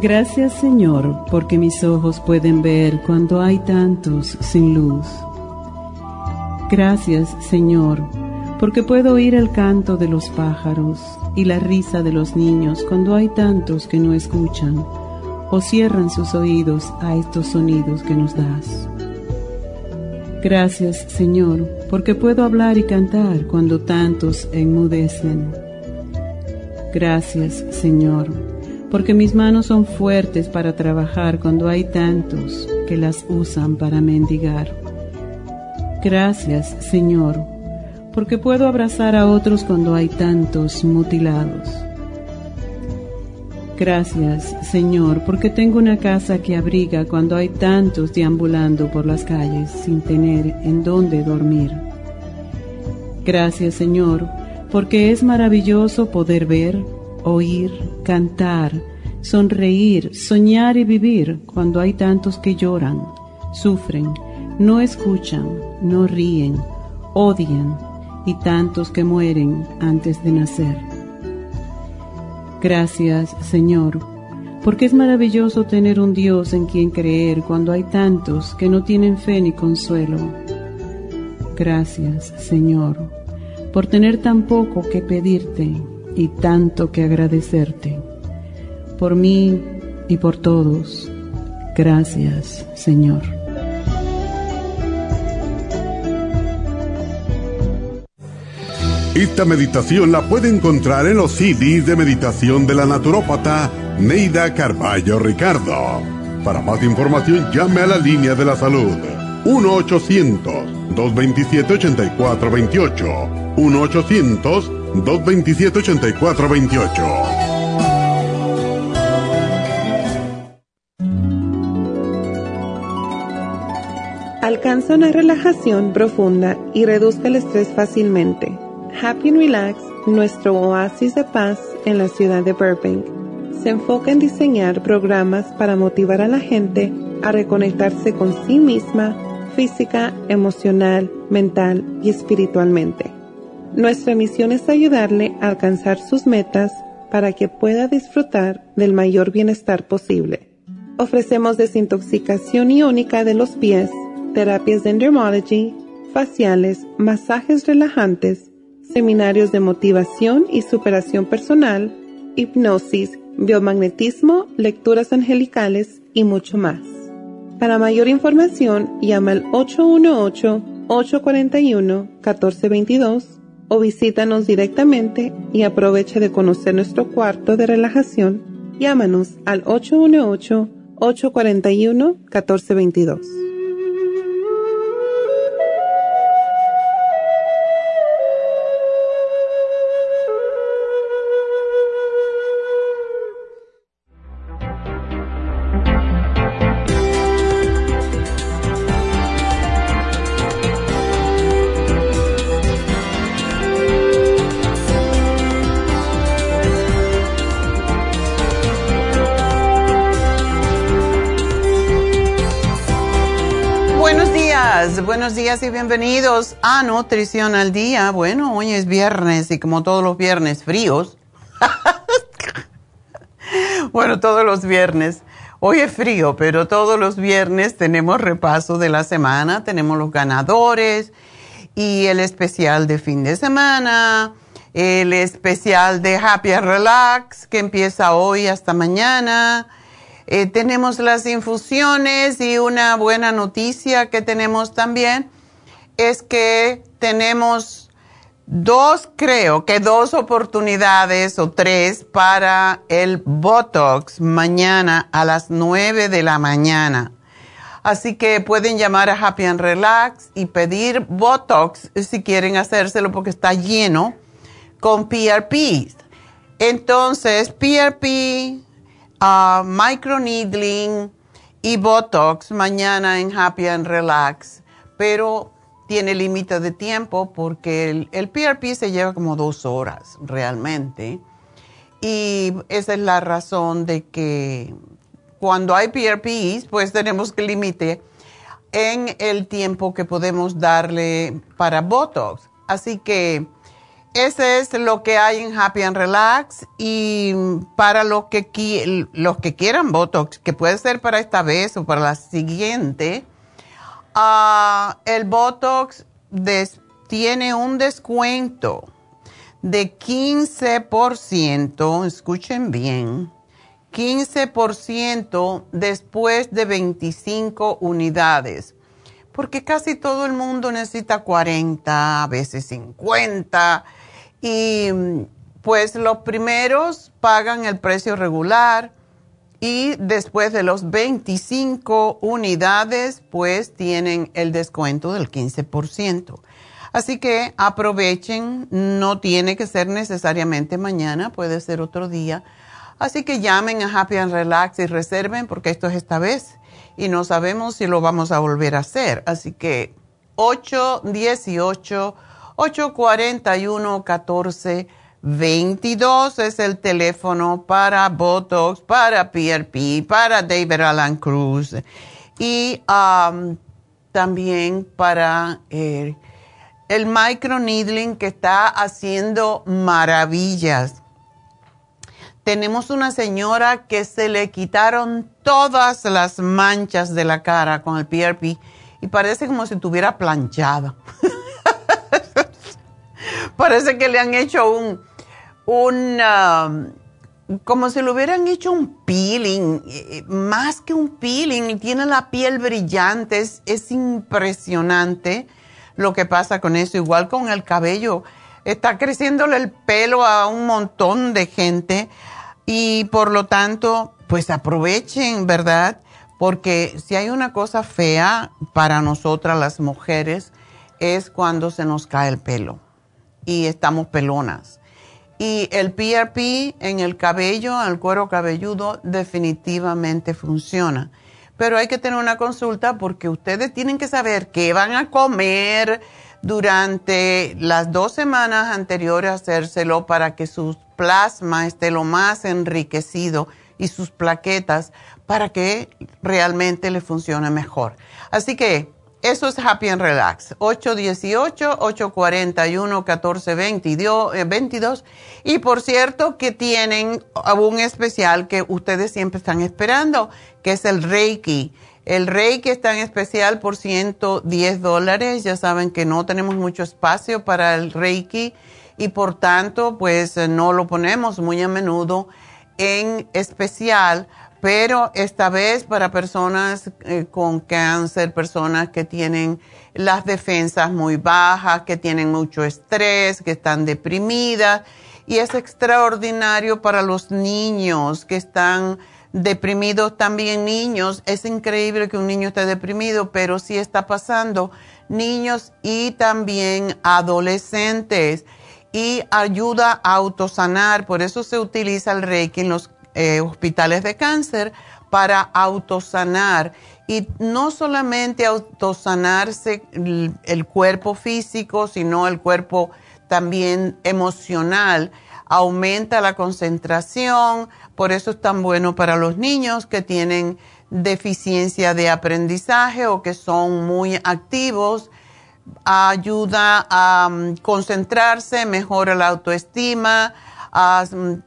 Gracias Señor, porque mis ojos pueden ver cuando hay tantos sin luz. Gracias Señor, porque puedo oír el canto de los pájaros y la risa de los niños cuando hay tantos que no escuchan o cierran sus oídos a estos sonidos que nos das. Gracias Señor, porque puedo hablar y cantar cuando tantos enmudecen. Gracias Señor porque mis manos son fuertes para trabajar cuando hay tantos que las usan para mendigar. Gracias, Señor, porque puedo abrazar a otros cuando hay tantos mutilados. Gracias, Señor, porque tengo una casa que abriga cuando hay tantos deambulando por las calles sin tener en dónde dormir. Gracias, Señor, porque es maravilloso poder ver, oír, cantar, sonreír, soñar y vivir cuando hay tantos que lloran, sufren, no escuchan, no ríen, odian y tantos que mueren antes de nacer. Gracias, Señor, porque es maravilloso tener un Dios en quien creer cuando hay tantos que no tienen fe ni consuelo. Gracias, Señor, por tener tan poco que pedirte y tanto que agradecerte. Por mí y por todos, gracias Señor. Esta meditación la puede encontrar en los CDs de meditación de la naturópata Neida Carballo Ricardo. Para más información llame a la línea de la salud 1-800-227-8428. 1-800-227-8428. Alcanza una relajación profunda y reduzca el estrés fácilmente. Happy and Relax, nuestro oasis de paz en la ciudad de Burbank, se enfoca en diseñar programas para motivar a la gente a reconectarse con sí misma física, emocional, mental y espiritualmente. Nuestra misión es ayudarle a alcanzar sus metas para que pueda disfrutar del mayor bienestar posible. Ofrecemos desintoxicación iónica de los pies, terapias de endermology, faciales, masajes relajantes, seminarios de motivación y superación personal, hipnosis, biomagnetismo, lecturas angelicales y mucho más. Para mayor información, llama al 818-841-1422 o visítanos directamente y aprovecha de conocer nuestro cuarto de relajación. Llámanos al 818-841-1422. Buenos días y bienvenidos a Nutrición al Día. Bueno, hoy es viernes y como todos los viernes fríos. bueno, todos los viernes. Hoy es frío, pero todos los viernes tenemos repaso de la semana, tenemos los ganadores y el especial de fin de semana, el especial de Happy Relax que empieza hoy hasta mañana eh, tenemos las infusiones y una buena noticia que tenemos también es que tenemos dos, creo que dos oportunidades o tres para el Botox mañana a las nueve de la mañana. Así que pueden llamar a Happy and Relax y pedir Botox si quieren hacérselo porque está lleno con PRP. Entonces, PRP, uh, microneedling y Botox mañana en Happy and Relax, pero tiene límite de tiempo porque el, PRP se lleva como dos horas realmente. Y esa es la razón de que cuando hay PRPs, pues tenemos que límite en el tiempo que podemos darle para Botox. Así que ese es lo que hay en Happy and Relax. Y para los que, los que quieran Botox, que puede ser para esta vez o para la siguiente, Ah, el Botox tiene un descuento de 15%, escuchen bien, 15% después de 25 unidades, porque casi todo el mundo necesita 40, a veces 50, y pues los primeros pagan el precio regular y después de los 25 unidades, pues tienen el descuento del 15%. Así que aprovechen, no tiene que ser necesariamente mañana, puede ser otro día. Así que llamen a Happy and Relax y reserven porque esto es esta vez y no sabemos si lo vamos a volver a hacer. Así que 818 841 14 22 es el teléfono para Botox, para PRP, para David Alan Cruz y um, también para eh, el microneedling que está haciendo maravillas. Tenemos una señora que se le quitaron todas las manchas de la cara con el PRP y parece como si estuviera planchada. parece que le han hecho un, un, um, como si le hubieran hecho un peeling, más que un peeling, tiene la piel brillante, es, impresionante lo que pasa con eso, igual con el cabello, está creciéndole el pelo a un montón de gente y por lo tanto, pues aprovechen, ¿verdad? Porque si hay una cosa fea para nosotras las mujeres es cuando se nos cae el pelo y estamos pelonas. Y el PRP en el cabello, el cuero cabelludo, definitivamente funciona. Pero hay que tener una consulta porque ustedes tienen que saber qué van a comer durante las dos semanas anteriores a hacérselo para que su plasma esté lo más enriquecido y sus plaquetas para que realmente le funcione mejor. Así que eso es Happy and Relax. 818-841-1422. Y por cierto que tienen un especial que ustedes siempre están esperando, que es el Reiki. El Reiki está en especial por 110 dólares. Ya saben que no tenemos mucho espacio para el Reiki y por tanto pues no lo ponemos muy a menudo en especial pero esta vez para personas eh, con cáncer, personas que tienen las defensas muy bajas, que tienen mucho estrés, que están deprimidas. Y es extraordinario para los niños que están deprimidos también niños. Es increíble que un niño esté deprimido, pero sí está pasando niños y también adolescentes. Y ayuda a autosanar, por eso se utiliza el Reiki en los eh, hospitales de cáncer para autosanar y no solamente autosanarse el, cuerpo físico, sino el cuerpo también emocional. Aumenta la concentración, por eso es tan bueno para los niños que tienen deficiencia de aprendizaje o que son muy activos. Ayuda a mm, concentrarse, mejora la autoestima,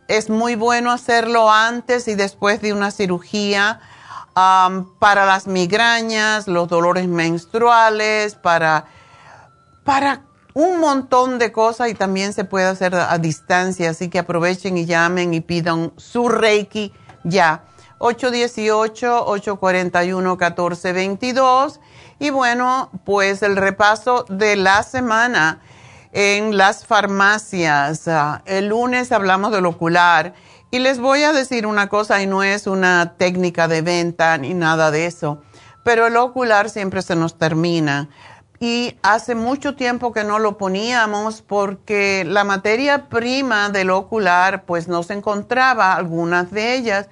es muy bueno hacerlo antes y después de una cirugía para las migrañas, los dolores menstruales, para, para un montón de cosas y también se puede hacer a, distancia, así que aprovechen y llamen y pidan su Reiki ya. 818-841-1422. Y bueno, pues el repaso de la semana en las farmacias. Ah, el lunes hablamos del ocular y les voy a decir una cosa y no es una técnica de venta ni nada de eso, pero el ocular siempre se nos termina y hace mucho tiempo que no lo poníamos porque la materia prima del ocular pues no se encontraba, algunas de ellas,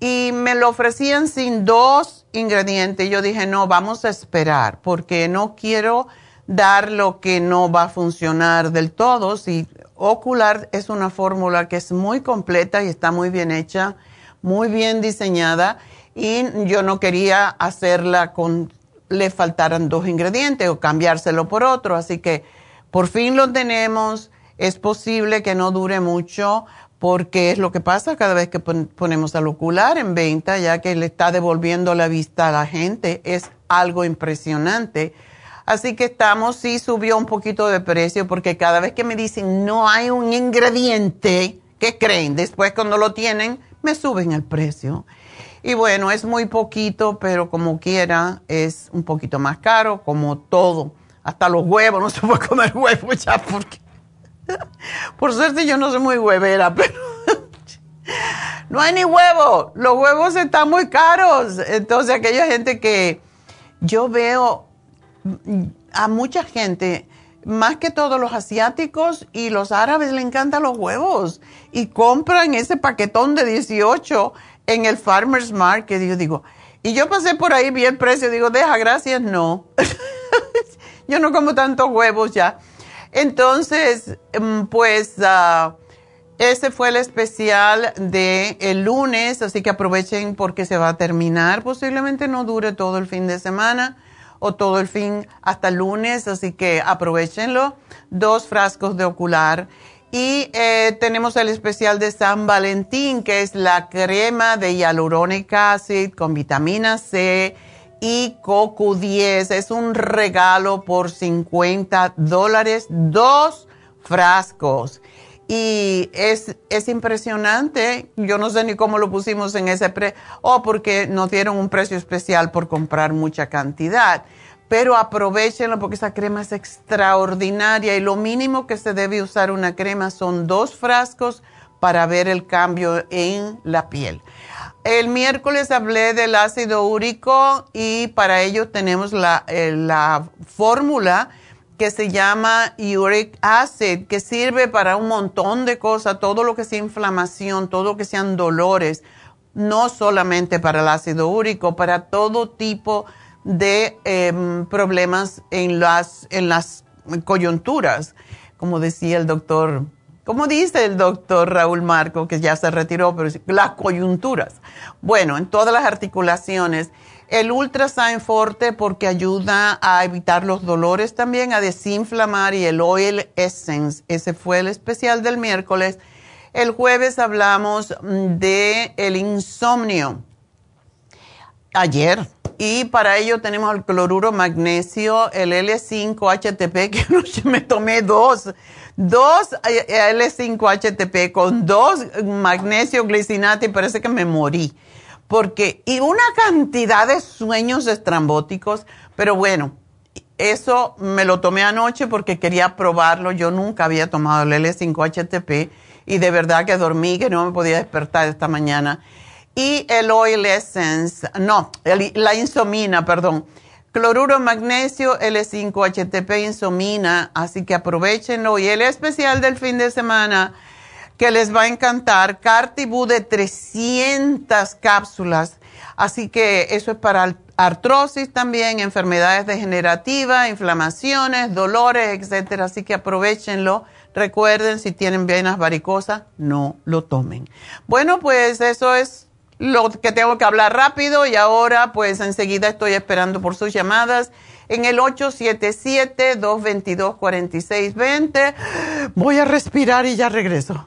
y me lo ofrecían sin dos ingredientes. Yo dije, no, vamos a esperar porque no quiero dar lo que no va a funcionar del todo. Si ocular es una fórmula que es muy completa y está muy bien hecha, muy bien diseñada y yo no quería hacerla con le faltaran dos ingredientes o cambiárselo por otro. Así que por fin lo tenemos. Es posible que no dure mucho porque es lo que pasa cada vez que ponemos al ocular en venta, ya que le está devolviendo la vista a la gente. Es algo impresionante. Así que estamos, sí subió un poquito de precio porque cada vez que me dicen no hay un ingrediente, ¿qué creen? Después cuando lo tienen, me suben el precio. Y bueno, es muy poquito, pero como quiera, es un poquito más caro, como todo. Hasta los huevos, no se puede comer huevos ya porque... Por suerte yo no soy muy huevera, pero... no hay ni huevo, los huevos están muy caros. Entonces aquella gente que yo veo a mucha gente, más que todos los asiáticos y los árabes le encantan los huevos y compran ese paquetón de 18 en el Farmer's Market. Y yo digo, y yo pasé por ahí, vi el precio, digo, deja, gracias, no. yo no como tantos huevos ya. Entonces, mm, pues, uh, ese fue el especial de el lunes, así que aprovechen porque se va a terminar. Posiblemente no dure todo el fin de semana o todo el fin hasta el lunes, así que aprovechenlo. Dos frascos de ocular y eh, tenemos el especial de San Valentín, que es la crema de hyaluronic acid con vitamina C y CoQ10. Es un regalo por 50 dólares, dos frascos. Y es, es impresionante. Yo no sé ni cómo lo pusimos en ese precio. O porque nos dieron un precio especial por comprar mucha cantidad pero aprovechenlo porque esa crema es extraordinaria y lo mínimo que se debe usar una crema son dos frascos para ver el cambio en la piel. El miércoles hablé del ácido úrico y para ello tenemos la, eh, la fórmula que se llama uric acid, que sirve para un montón de cosas, todo lo que sea inflamación, todo lo que sean dolores, no solamente para el ácido úrico, para todo tipo de em, problemas en las, en las coyunturas, como decía el doctor, como dice el doctor Raúl Marco, que ya se retiró, pero las coyunturas. Bueno, en todas las articulaciones. El Ultrasign Forte porque ayuda a evitar los dolores también, a desinflamar y el Oil Essence, ese fue el especial del miércoles. El jueves hablamos mm, de el insomnio. Ayer, y para ello tenemos el cloruro magnesio, el L5-HTP, que anoche me tomé dos, dos eh, L5-HTP con dos magnesio glicinate y parece que me morí. Porque, y una cantidad de sueños estrambóticos, pero bueno, eso me lo tomé anoche porque quería probarlo. Yo nunca había tomado el L5-HTP y de verdad que dormí, que no me podía despertar esta mañana y el Oil Essence, no, la insomina, perdón. Cloruro magnesio, L5-HTP insomina, así que aprovechenlo. Y el especial del fin de semana que les va a encantar, Cartibú de 300 cápsulas. Así que eso es para artrosis también, enfermedades degenerativas, inflamaciones, dolores, etcétera. Así que aprovechenlo. Recuerden, si tienen venas varicosas, no lo tomen. Bueno, pues eso es lo que tengo que hablar rápido y ahora pues enseguida estoy esperando por sus llamadas en el 877-222-4620. Voy a respirar y ya regreso.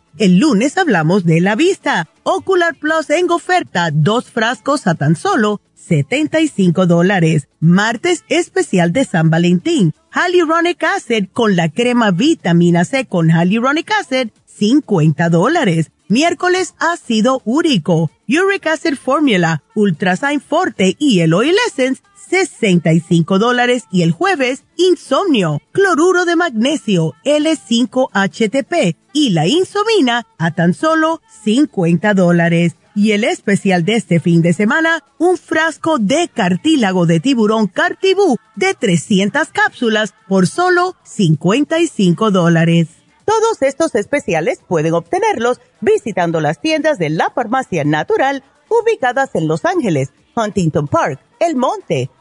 El lunes hablamos de la vista. Ocular Plus en oferta, dos frascos a tan solo 75 dólares. Martes especial de San Valentín. Hyaluronic Acid con la crema vitamina C con Hyaluronic Acid, 50 dólares. Miércoles ácido úrico, Uric Acid Formula, Ultrasign Forte y el Oil Essence, 65 dólares y el jueves, insomnio, cloruro de magnesio, L5-HTP y la insomina a tan solo 50 dólares. Y el especial de este fin de semana, un frasco de cartílago de tiburón cartibú de 300 cápsulas por solo 55 dólares. Todos estos especiales pueden obtenerlos visitando las tiendas de la farmacia natural ubicadas en Los Ángeles, Huntington Park, El Monte,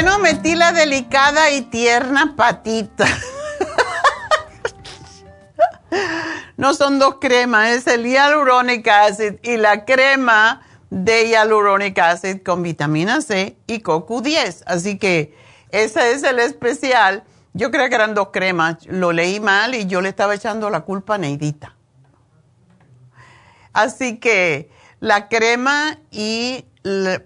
Bueno, metí la delicada y tierna patita. no son dos cremas, es el hyaluronic acid y la crema de hyaluronic acid con vitamina C y CoQ10. Así que ese es el especial. Yo creo que eran dos cremas. Lo leí mal y yo le estaba echando la culpa a Neidita. Así que la crema y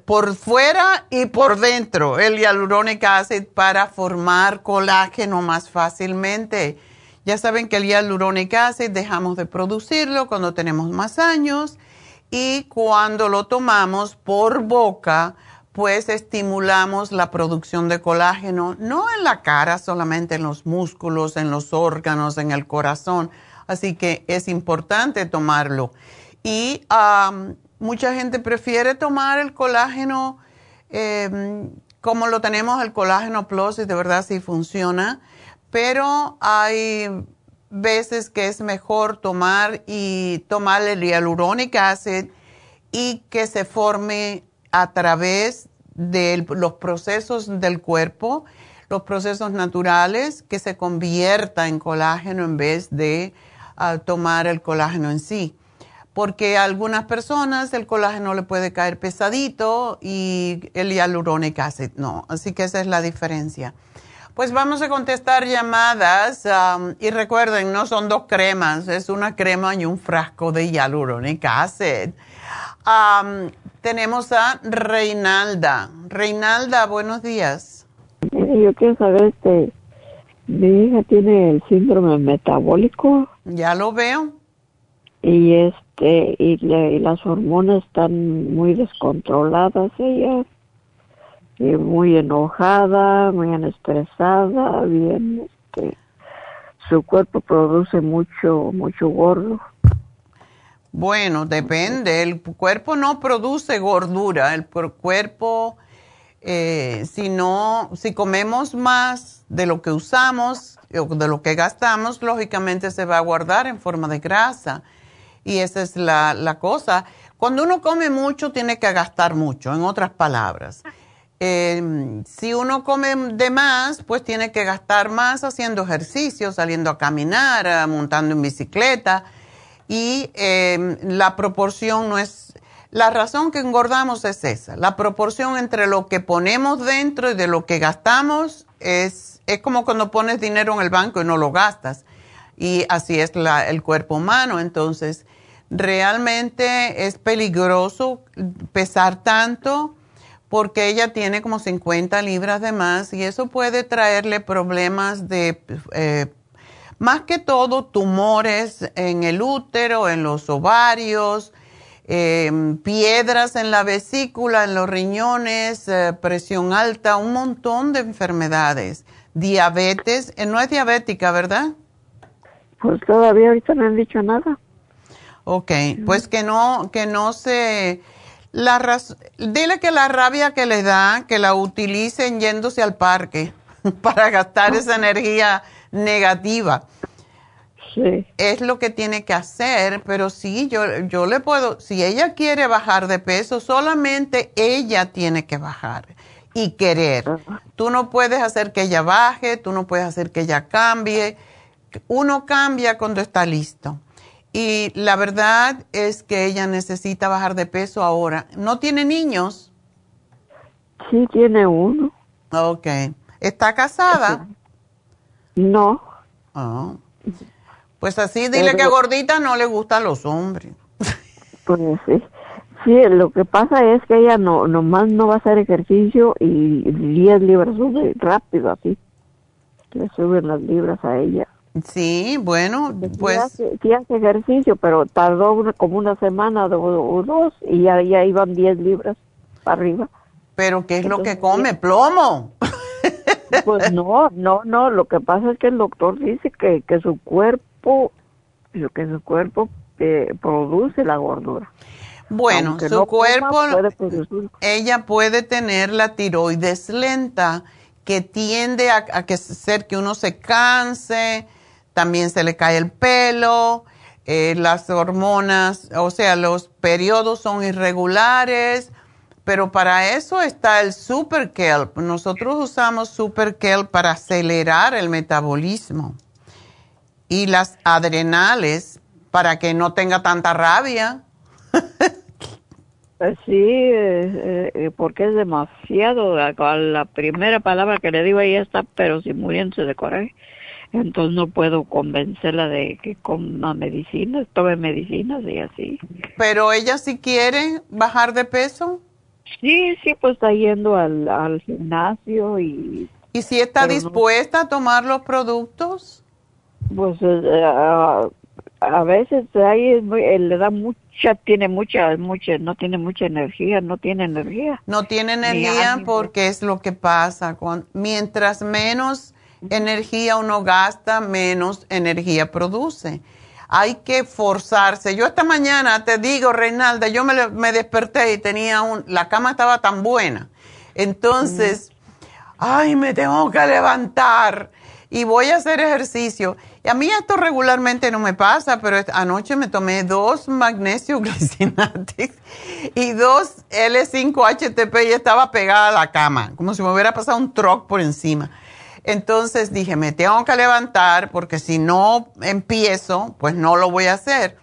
por fuera y por dentro el hyaluronic acid para formar colágeno más fácilmente. Ya saben que el hyaluronic acid dejamos de producirlo cuando tenemos más años y cuando lo tomamos por boca, pues estimulamos la producción de colágeno, no en la cara, solamente en los músculos, en los órganos, en el corazón. Así que es importante tomarlo. Y mucha gente prefiere tomar el colágeno em, como lo tenemos, el colágeno plus, y de verdad sí funciona, pero hay veces que es mejor tomar y tomar el hialuronic acid y que se forme a través de los procesos del cuerpo, los procesos naturales, que se convierta en colágeno en vez de ah, tomar el colágeno en sí porque a algunas personas el colágeno le puede caer pesadito y el hialurónico acid no. Así que esa es la diferencia. Pues vamos a contestar llamadas um, y recuerden, no son dos cremas, es una crema y un frasco de hialurónico acid. Um, tenemos a Reinalda. Reinalda, buenos días. Yo quiero saber, este, mi hija tiene el síndrome metabólico. Ya lo veo. Y es este y, las hormonas están muy descontroladas ella y muy enojada, muy estresada, bien, este, su cuerpo produce mucho, mucho gordo. Bueno, depende. El cuerpo no produce gordura. El cuerpo, eh, si si comemos más de lo que usamos o de lo que gastamos, lógicamente se va a guardar en forma de grasa. Y esa es la, la cosa. Cuando uno come mucho, tiene que gastar mucho, en otras palabras. Eh, si uno come de más, pues tiene que gastar más haciendo ejercicio, saliendo a caminar, eh, montando en bicicleta. Y eh, la proporción no es... La razón que engordamos es esa. La proporción entre lo que ponemos dentro y de lo que gastamos es, es como cuando pones dinero en el banco y no lo gastas. Y así es la, el cuerpo humano. Entonces, realmente es peligroso pesar tanto porque ella tiene como 50 libras de más y eso puede traerle problemas de, eh, más que todo, tumores en el útero, en los ovarios, em, piedras en la vesícula, en los riñones, eh, presión alta, un montón de enfermedades. Diabetes, eh, no es diabética, ¿verdad? Pues todavía ahorita no han dicho nada. Ok, pues que no, que no se la dile que la rabia que le da, que la utilicen yéndose al parque para gastar esa energía negativa. Sí. Es lo que tiene que hacer, pero sí, yo, yo le puedo, si ella quiere bajar de peso, solamente ella tiene que bajar y querer. Tú no puedes hacer que ella baje, tú no puedes hacer que ella cambie. Uno cambia cuando está listo. Y la verdad es que ella necesita bajar de peso ahora. ¿No tiene niños? Sí, tiene uno. Ok. ¿Está casada? No. Oh. Pues así, dile que gordita no le gustan los hombres. Pues sí. Sí, lo que pasa es que ella no nomás no va a hacer ejercicio y 10 libras sube rápido así. Le suben las libras a ella. Sí, bueno, pues... Sí hace, ejercicio, pero tardó como una semana o, dos y ya, ya iban 10 libras para arriba. ¿Pero qué es lo que come? ¿Plomo? Pues no, no, no, lo que pasa es que el doctor dice que, que su cuerpo, que su cuerpo eh, produce la gordura. Bueno, su cuerpo, ella puede tener la tiroides lenta, que tiende a, a que ser que uno se canse, también se le cae el pelo, eh, las hormonas, o sea, los periodos son irregulares, pero para eso está el Super Kelp. Nosotros usamos Super Kelp para acelerar el metabolismo y las adrenales para que no tenga tanta rabia. Pues sí, eh, eh, porque es demasiado. La, primera palabra que le digo ahí está, pero si muriéndose de coraje entonces no puedo convencerla de que coma medicinas, tome medicinas y así. ¿Pero ella sí quiere bajar de peso? Sí, sí, pues está yendo al, al gimnasio y... ¿Y si está dispuesta a tomar los productos? Pues eh, a, veces ahí le da mucha, tiene mucha, mucha, no tiene mucha energía, no tiene energía. No tiene energía porque es lo que pasa. Con, mientras menos energía uno gasta, menos energía produce. Hay que forzarse. Yo esta mañana te digo, Reinalda, yo me, desperté y tenía un, la cama estaba tan buena. Entonces, ay, me tengo que levantar y voy a hacer ejercicio. Y a mí esto regularmente no me pasa, pero anoche me tomé dos magnesio glycinatics y dos L5-HTP y estaba pegada a la cama, como si me hubiera pasado un truck por encima. Entonces dije, me tengo que levantar porque si no empiezo, pues no lo voy a hacer.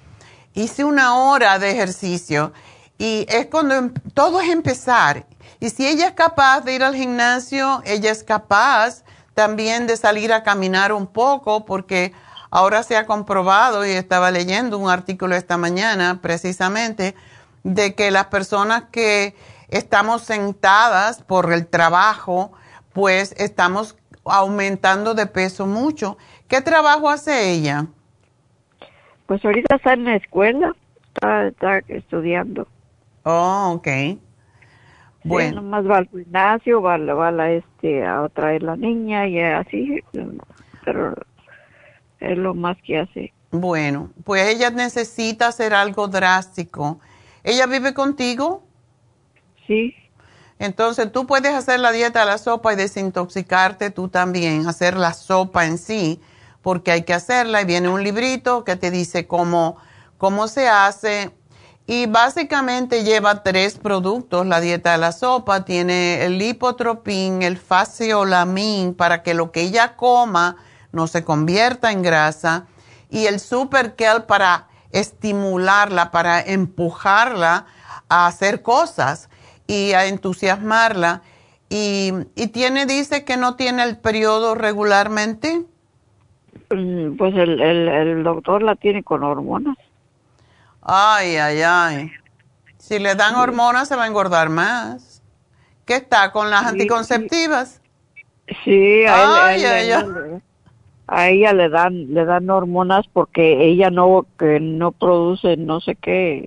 Hice una hora de ejercicio y es cuando em, todo es empezar. Y si ella es capaz de ir al gimnasio, ella es capaz también de salir a caminar un poco porque ahora se ha comprobado y estaba leyendo un artículo esta mañana precisamente de que las personas que estamos sentadas por el trabajo, pues estamos aumentando de peso mucho. ¿Qué trabajo hace ella? Pues ahorita está en la escuela, está, estudiando. Oh, ok. Bueno. nomás va al gimnasio, va, va a, este, a traer la niña y así, pero es lo más que hace. Bueno, pues ella necesita hacer algo drástico. ¿Ella vive contigo? Sí. Entonces tú puedes hacer la dieta de la sopa y desintoxicarte tú también, hacer la sopa en sí, porque hay que hacerla. Y viene un librito que te dice cómo, cómo se hace. Y básicamente lleva tres productos, la dieta de la sopa, tiene el lipotropín, el faciolamin, para que lo que ella coma no se convierta en grasa, y el super para estimularla, para empujarla a hacer cosas y a entusiasmarla. Y, y tiene, dice que no tiene el periodo regularmente. Mm, pues el, el, doctor la tiene con hormonas. Ay, ay, ay. Si le dan hormonas se va a engordar más. ¿Qué está con las anticonceptivas? Sí, a, ay, ay, a ella le dan le dan hormonas porque ella no que no produce no sé qué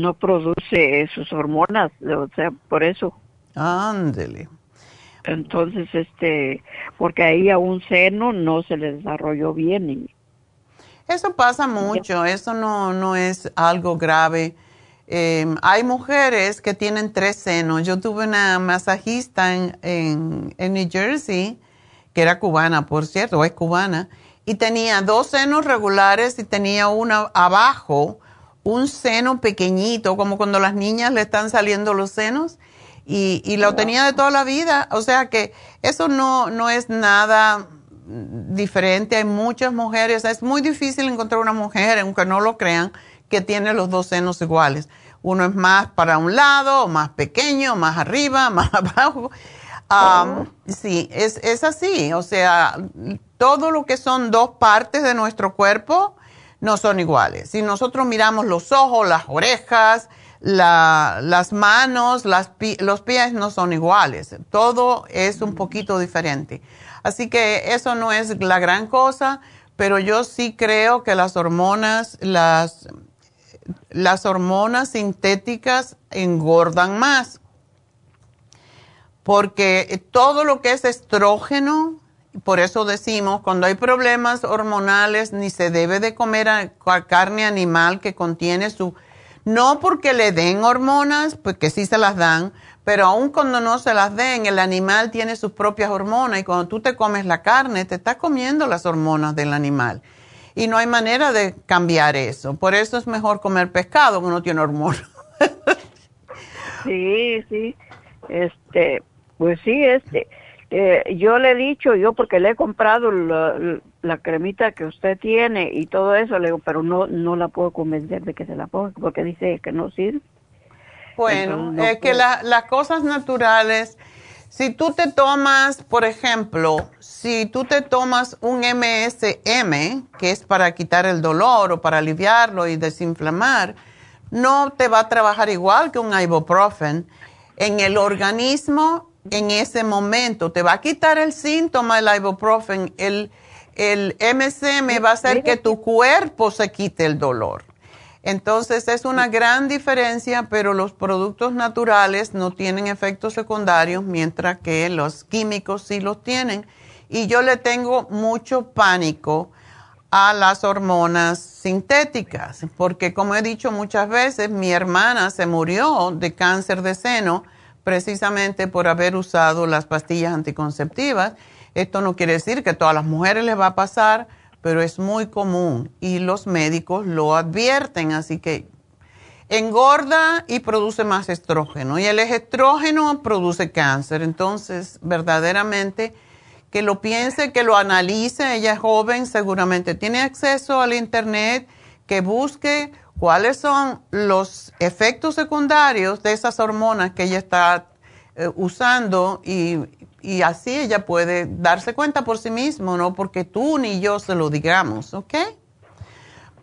no produce sus hormonas, o sea, por eso. Ándele. Entonces, este, porque ahí a un seno no se le desarrolló bien. Y... Eso pasa mucho, eso no, no es algo grave. Em, hay mujeres que tienen tres senos. Yo tuve una masajista en, en, en New Jersey, que era cubana, por cierto, o es cubana, y tenía dos senos regulares y tenía una abajo un seno pequeñito, como cuando las niñas le están saliendo los senos, y, y lo tenía de toda la vida. O sea que eso no, no es nada diferente. Hay muchas mujeres, es muy difícil encontrar una mujer, aunque no lo crean, que tiene los dos senos iguales. Uno es más para un lado, más pequeño, más arriba, más abajo. Um, sí, es, es así. O sea, todo lo que son dos partes de nuestro cuerpo, no son iguales. Si nosotros miramos los ojos, las orejas, las manos, los pies no son iguales. Todo es un poquito diferente. Así que eso no es la gran cosa, pero yo sí creo que las hormonas, las hormonas sintéticas engordan más. Porque todo lo que es estrógeno, por eso decimos, cuando hay problemas hormonales, ni se debe de comer carne animal que contiene su... No porque le den hormonas, porque sí se las dan, pero aun cuando no se las den, el animal tiene sus propias hormonas y cuando tú te comes la carne, te estás comiendo las hormonas del animal. Y no hay manera de cambiar eso. Por eso es mejor comer pescado que no tiene hormonas. sí, sí. Este, pues sí, este eh, yo le he dicho, yo porque le he comprado la, cremita que usted tiene y todo eso, le digo, pero no no la puedo convencer de que se la ponga porque dice que no sirve. Bueno, es que las cosas naturales, si tú te tomas, por ejemplo, si tú te tomas un MSM, que es para quitar el dolor o para aliviarlo y desinflamar, no te va a trabajar igual que un ibuprofen. En el organismo en ese momento. Te va a quitar el síntoma el ibuprofen. El, el MCM va a hacer que tu cuerpo se quite el dolor. Entonces es una gran diferencia, pero los productos naturales no tienen efectos secundarios, mientras que los químicos sí los tienen. Y yo le tengo mucho pánico a las hormonas sintéticas, porque como he dicho muchas veces, mi hermana se murió de cáncer de seno precisamente por haber usado las pastillas anticonceptivas. Esto no quiere decir que a todas las mujeres les va a pasar, pero es muy común y los médicos lo advierten, así que engorda y produce más estrógeno y el estrógeno produce cáncer. Entonces, verdaderamente, que lo piense, que lo analice, ella es joven, seguramente tiene acceso al Internet, que busque cuáles son los efectos secundarios de esas hormonas que ella está eh, usando y, y, así ella puede darse cuenta por sí misma, no porque tú ni yo se lo digamos, ¿ok?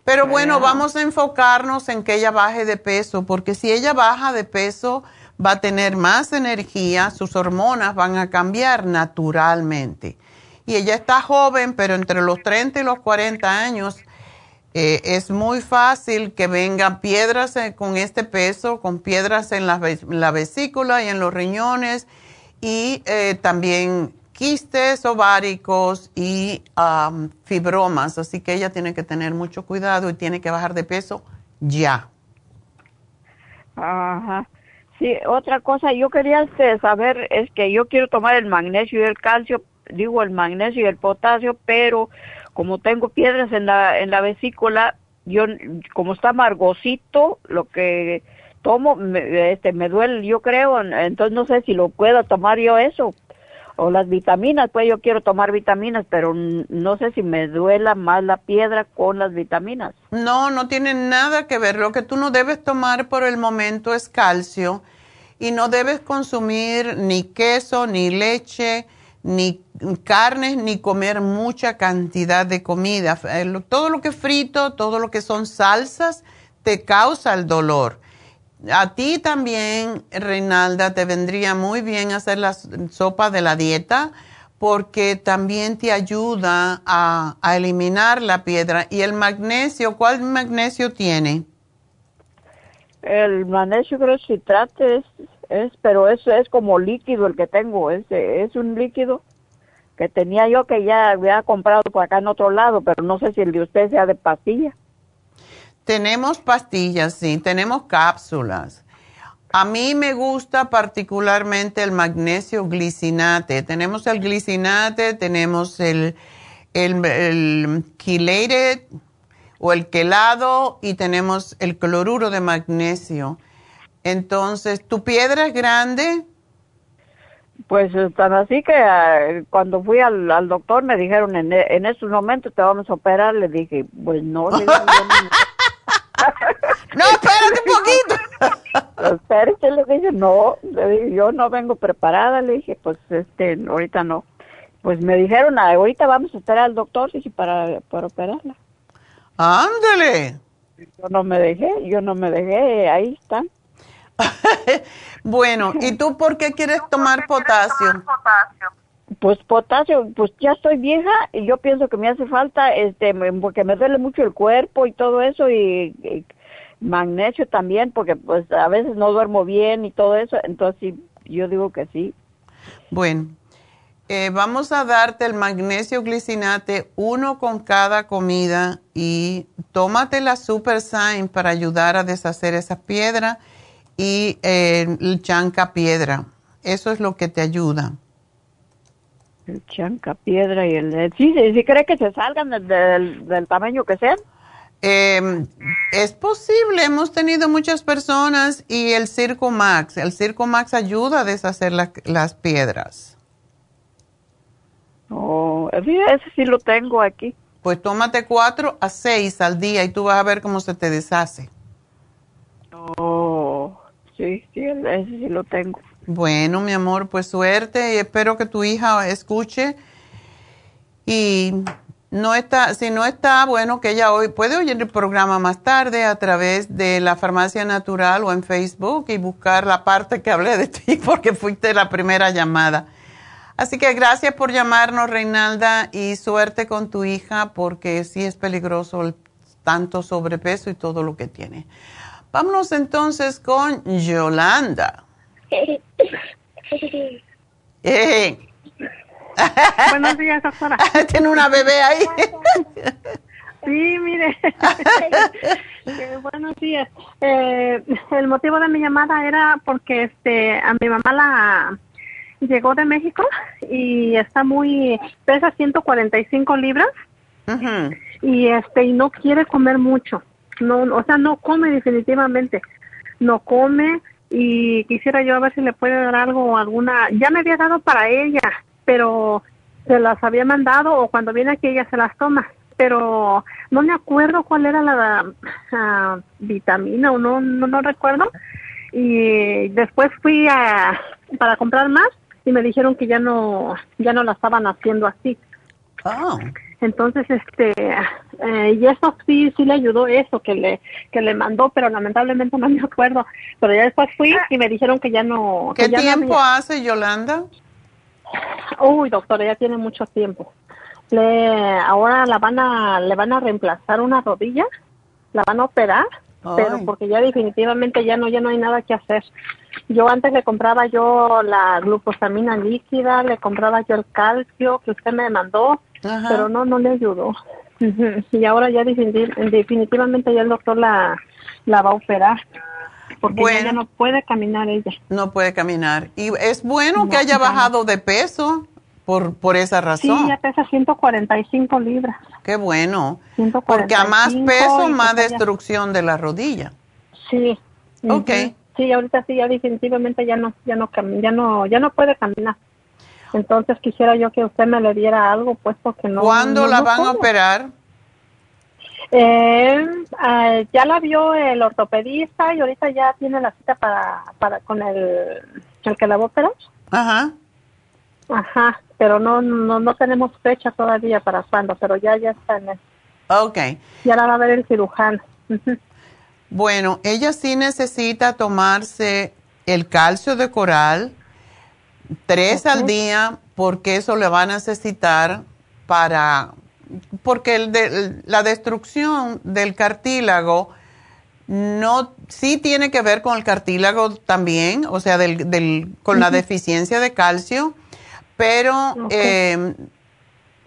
Pero bueno, vamos a enfocarnos en que ella baje de peso, porque si ella baja de peso va a tener más energía, sus hormonas van a cambiar naturalmente. Y ella está joven, pero entre los 30 y los 40 años Eh, es muy fácil que vengan piedras eh, con este peso, con piedras en la, vesícula y en los riñones y eh, también quistes ováricos y fibromas. Así que ella tiene que tener mucho cuidado y tiene que bajar de peso ya. Ajá. Sí, otra cosa, yo quería este, saber, es que yo quiero tomar el magnesio y el calcio, digo el magnesio y el potasio, pero como tengo piedras en la, en la vesícula, yo, como está amargosito, lo que tomo, me, este, me duele, yo creo, entonces no sé si lo puedo tomar yo eso. O las vitaminas, pues yo quiero tomar vitaminas, pero no sé si me duela más la piedra con las vitaminas. No, no tiene nada que ver. Lo que tú no debes tomar por el momento es calcio y no debes consumir ni queso, ni leche, ni carnes, ni comer mucha cantidad de comida. Eh, todo lo que es frito, todo lo que son salsas, te causa el dolor. A ti también, Reinalda, te vendría muy bien hacer la sopa de la dieta porque también te ayuda a, eliminar la piedra. ¿Y el magnesio? ¿Cuál magnesio tiene? El magnesio creo citrate es, es, pero eso es como líquido el que tengo, es, es un líquido que tenía yo que ya había comprado por acá en otro lado, pero no sé si el de usted sea de pastilla. Tenemos pastillas, sí, tenemos cápsulas. A mí me gusta particularmente el magnesio glicinate. Tenemos el glicinate, tenemos el, el, el chelated o el quelado y tenemos el cloruro de magnesio. Entonces, ¿tu piedra es grande? Pues tan así que ah, cuando fui al, al, doctor me dijeron en, en estos momentos te vamos a operar. Le dije, pues no. no, espérate un poquito. Espérate, le dije, no, le dije, yo no vengo preparada, le dije, pues este, ahorita no. Pues me dijeron, ah, ahorita vamos a esperar al doctor, dije, para, para operarla. Ándale. Yo no me dejé, yo no me dejé, ahí está. bueno, ¿y tú por qué quieres tomar potasio? Pues potasio, pues ya estoy vieja y yo pienso que me hace falta, este, porque me duele mucho el cuerpo y todo eso y, magnesio también, porque pues a veces no duermo bien y todo eso, entonces yo digo que sí. Bueno, eh, vamos a darte el magnesio glicinate, uno con cada comida y tómate la Super Sign para ayudar a deshacer esa piedra y eh, el chanca piedra. Eso es lo que te ayuda. El chanca piedra y el... Sí, sí, cree que se salgan del, tamaño que sean. Em, es posible, hemos tenido muchas personas y el Circo Max, el Circo Max ayuda a deshacer las piedras. Oh, ese sí lo tengo aquí. Pues tómate cuatro a seis al día y tú vas a ver cómo se te deshace. Oh, sí, sí, ese sí lo tengo. Bueno, mi amor, pues suerte y espero que tu hija escuche. Y no está, si no está, bueno, que ella hoy puede oír el programa más tarde a través de la farmacia natural o en Facebook y buscar la parte que hablé de ti porque fuiste la primera llamada. Así que gracias por llamarnos, Reinalda, y suerte con tu hija porque sí es peligroso el tanto sobrepeso y todo lo que tiene. Vámonos entonces con Yolanda. Eh. Buenos días, doctora. Tiene una bebé ahí. sí, mire. buenos días. Eh, el motivo de mi llamada era porque este a mi mamá la llegó de México y está muy pesa 145 libras. Y este y no quiere comer mucho. No, o sea, no come definitivamente. No come, y quisiera yo a ver si le puede dar algo, alguna, ya me había dado para ella, pero se las había mandado o cuando viene aquí ella se las toma, pero no me acuerdo cuál era la, vitamina o no, no, no recuerdo. Y después fui a, para comprar más y me dijeron que ya no, ya no la estaban haciendo así. Oh. Entonces, este, eh, y eso sí, sí le ayudó eso que le, que le mandó, pero lamentablemente no me acuerdo. Pero ya después fui y me dijeron que ya no. ¿Qué tiempo hace, Yolanda? Uy, doctora, ya tiene mucho tiempo. Le, ahora la van a, le van a reemplazar una rodilla, la van a operar, pero porque ya definitivamente ya no, ya no hay nada que hacer. Yo antes le compraba yo la glucosamina líquida, le compraba yo el calcio que usted me mandó, Ajá. pero no, no le ayudó. Y ahora ya definitiv- definitivamente ya el doctor la, la va a operar, porque Bueno. ya no puede caminar ella. No puede caminar. Y es bueno que haya bajado de peso por, por esa Sí, razón. ya pesa 145 libras. Qué bueno. 145 Porque a más peso, más pues destrucción de la rodilla. Sí. Ok. Sí, ahorita sí, ya definitivamente ya no, ya no, ya no, ya no puede caminar. Entonces quisiera yo que usted me le diera algo, puesto que no. ¿Cuándo no- la no van a operar? Eh, ah, ya la vio el ortopedista y ahorita ya tiene la cita para, para con el, el que la va a operar. Ajá. Ajá, pero no, no, no tenemos fecha todavía para cuándo, pero ya, ya está en el- Ok. ya la va a ver el cirujano. Bueno, ella sí necesita tomarse el calcio de coral tres al día porque eso le va a necesitar para, porque el de- la destrucción del cartílago no, sí tiene que ver con el cartílago también, o sea, del, del, con la deficiencia de calcio, pero eh,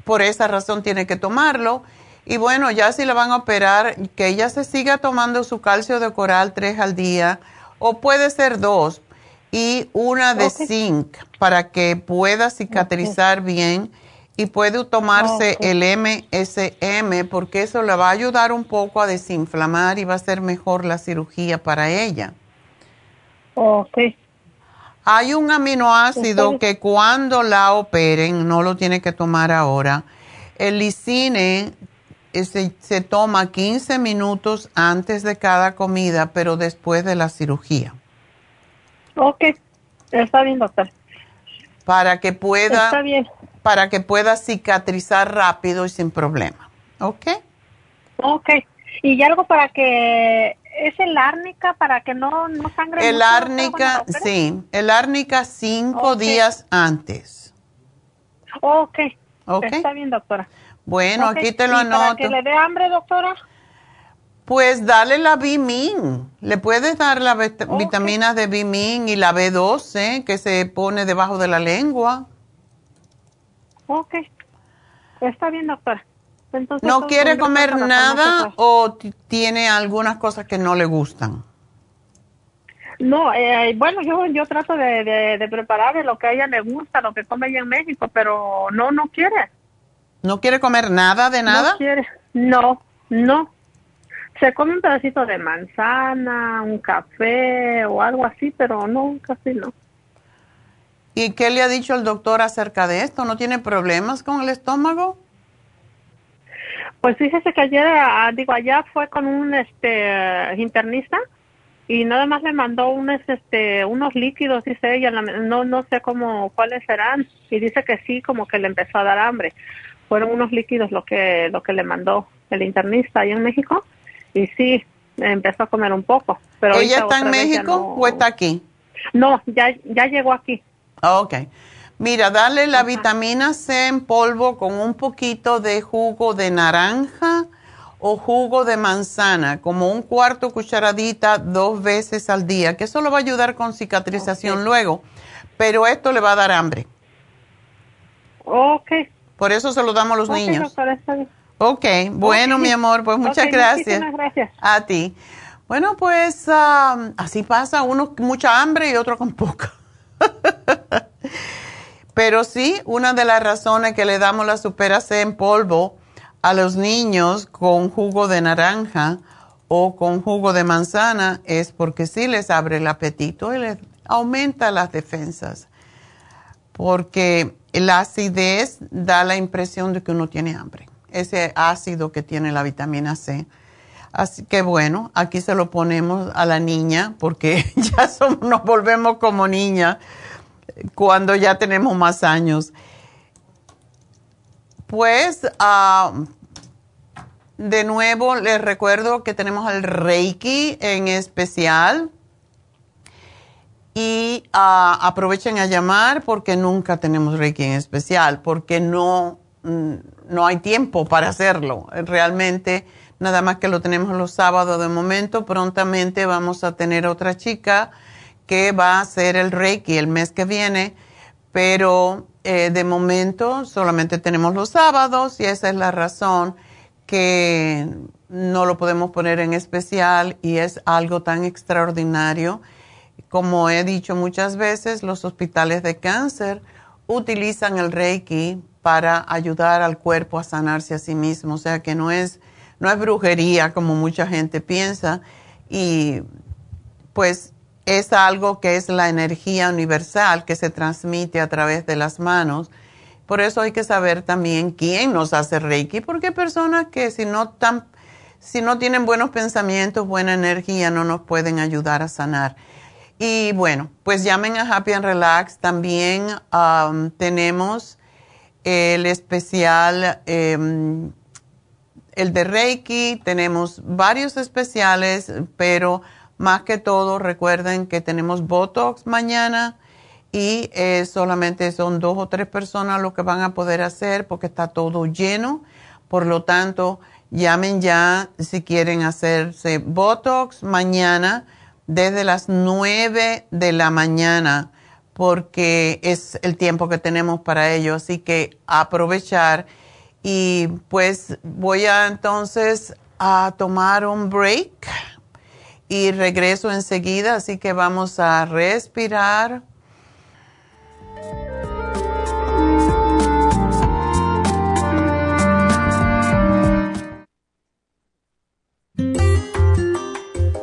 por esa razón tiene que tomarlo. Y bueno, ya si le van a operar, que ella se siga tomando su calcio de coral tres al día, o puede ser dos, y una de zinc para que pueda cicatrizar bien. Y puede tomarse Ok. el MSM porque eso le va a ayudar un poco a desinflamar y va a ser mejor la cirugía para ella. Ok. Hay un aminoácido que cuando la operen, no lo tiene que tomar ahora. El lisine eh, se, se toma 15 minutos antes de cada comida, pero después de la cirugía, Ok. Está bien, doctor. para que Está pueda, bien. para que pueda cicatrizar rápido y sin problema. ¿Ok? Ok. Y algo para que es el árnica para que no, no sangre El árnica, sí, el árnica cinco días antes. Ok. Ok. Está bien, doctora. Bueno, Ok. aquí te lo ¿Y para anoto. que le dé hambre, doctora? Pues dale la Bimin. Le puedes dar la vit- vitaminas de Bimin y la B12 que se pone debajo de la lengua. Ok. Está bien, doctora. Entonces, ¿No quiere comer nada o tiene algunas cosas que no le gustan? No, eh, bueno, yo yo trato de, de, de prepararle lo que a ella le gusta, lo que come ella en México, pero no, no quiere. ¿No quiere comer nada de nada? No quiere. No, no. Se come un pedacito de manzana, un café o algo así, pero no, casi no. ¿Y qué le ha dicho el doctor acerca de esto? ¿No tiene problemas con el estómago? Pues fíjese que ayer, ah, digo, allá fue con un este internista y nada más le mandó unos este unos líquidos, dice ella, la- no no sé cómo cuáles serán y dice que sí, como que le empezó a dar hambre. Fueron unos líquidos lo que lo que le mandó el internista ahí en México y sí empezó a comer un poco. Pero ¿Ella está en México no- o está aquí? No, ya ya llegó aquí. Ok. Mira, dale la vitamina C en polvo con un poquito de jugo de naranja o jugo de manzana, como un cuarto cucharadita dos veces al día, que eso lo va a ayudar con cicatrización luego. Pero esto le va a dar hambre. Ok. Por eso se lo damos a los niños. doctora, está bien. Ok, bueno, mi amor, pues muchas gracias. gracias. A ti. Bueno, pues ah, así pasa, uno con mucha hambre y otro con poca. Pero sí, una de las razones que le damos la supera C en polvo a los niños con jugo de naranja o con jugo de manzana es porque sí les abre el apetito y les aumenta las defensas. Porque la acidez da la impresión de que uno tiene hambre. Ese ácido que tiene la vitamina C. Así que bueno, aquí se lo ponemos a la niña porque ya somos, nos volvemos como niña cuando ya tenemos más años. Pues ah, de nuevo les recuerdo que tenemos el Reiki en especial y ah, aprovechen a llamar porque nunca tenemos Reiki en especial, porque no, no hay tiempo para hacerlo. Realmente, nada más que lo tenemos los sábados de momento, prontamente vamos a tener otra chica que va a hacer el Reiki el mes que viene, pero eh, de momento solamente tenemos los sábados y esa es la razón que no lo podemos poner en especial y es algo tan extraordinario. Como he dicho muchas veces, los hospitales de cáncer utilizan el Reiki para ayudar al cuerpo a sanarse a sí mismo, o sea que no es, no es brujería como mucha gente piensa y pues es algo que es la energía universal que se transmite a través de las manos. Por eso hay que saber también quién nos hace Reiki, porque hay personas que si no, tan, si no tienen buenos pensamientos, buena energía, no nos pueden ayudar a sanar. Y bueno, pues llamen a Happy and Relax. También um, tenemos el especial, em, el de Reiki. Tenemos varios especiales, pero más que todo recuerden que tenemos Botox mañana y eh, solamente son dos o tres personas lo que van a poder hacer porque está todo lleno. Por lo tanto, llamen ya si quieren hacerse Botox mañana desde las 9 de la mañana porque es el tiempo que tenemos para ello, así que aprovechar y pues voy a entonces a tomar un break y regreso enseguida, así que vamos a respirar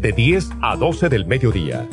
de 10 a 12 del mediodía.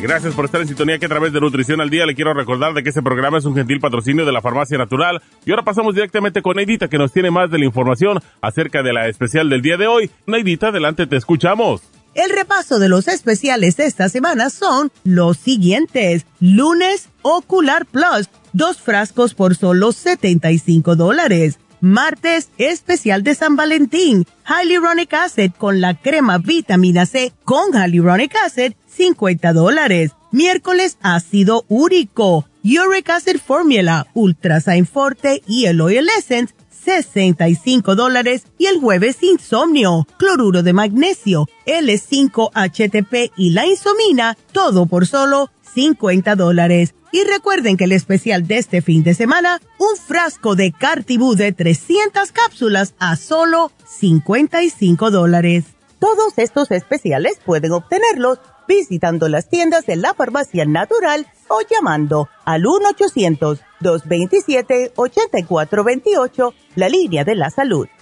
Gracias por estar en sintonía que a través de Nutrición al Día le quiero recordar de que este programa es un gentil patrocinio de la Farmacia Natural. Y ahora pasamos directamente con Neidita que nos tiene más de la información acerca de la especial del día de hoy. Neidita, adelante, te escuchamos. El repaso de los especiales de esta semana son los siguientes. Lunes, Ocular Plus, dos frascos por solo 75 dólares. Martes, especial de San Valentín, Hyaluronic Acid con la crema vitamina C con Hyaluronic Acid, 50 dólares. Miércoles, ácido úrico, Uric Acid Formula, Ultrasign Forte y el Oil Essence, 65 dólares. Y el jueves, insomnio, cloruro de magnesio, L5-HTP y la insomina, todo por solo 50 dólares. Y recuerden que el especial de este fin de semana, un frasco de Cartibú de 300 cápsulas a solo 55 dólares. Todos estos especiales pueden obtenerlos visitando las tiendas de la farmacia natural o llamando al 1-800-227-8428, la línea de la salud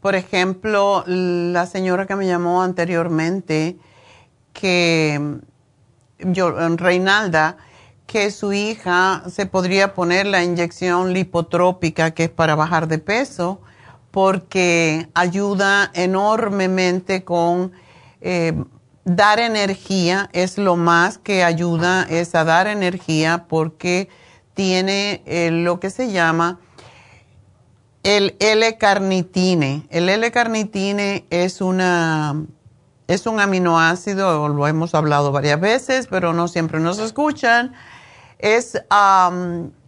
por ejemplo, la señora que me llamó anteriormente, que yo, Reinalda, que su hija se podría poner la inyección lipotrópica, que es para bajar de peso, porque ayuda enormemente con eh, dar energía, es lo más que ayuda, es a dar energía, porque tiene eh, lo que se llama el L-carnitine. El L-carnitine es una es un aminoácido, lo hemos hablado varias veces, pero no siempre nos escuchan. Es,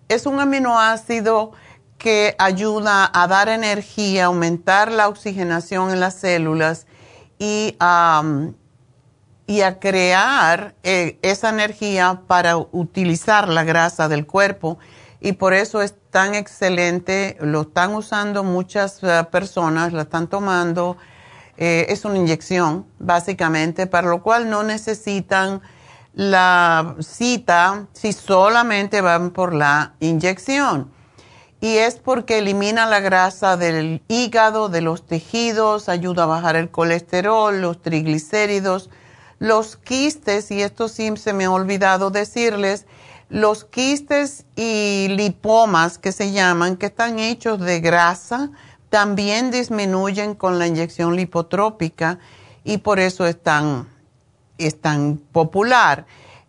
es un aminoácido que ayuda a dar energía, aumentar la oxigenación en las células y, y a crear eh, esa energía para utilizar la grasa del cuerpo y por eso es tan excelente, lo están usando muchas eh, personas, la están tomando, eh, es una inyección básicamente, para lo cual no necesitan la cita si solamente van por la inyección. Y es porque elimina la grasa del hígado, de los tejidos, ayuda a bajar el colesterol, los triglicéridos, los quistes, y esto sí se me ha olvidado decirles, los quistes y lipomas que se llaman, que están hechos de grasa, también disminuyen con la inyección lipotrópica y por eso es tan, popular.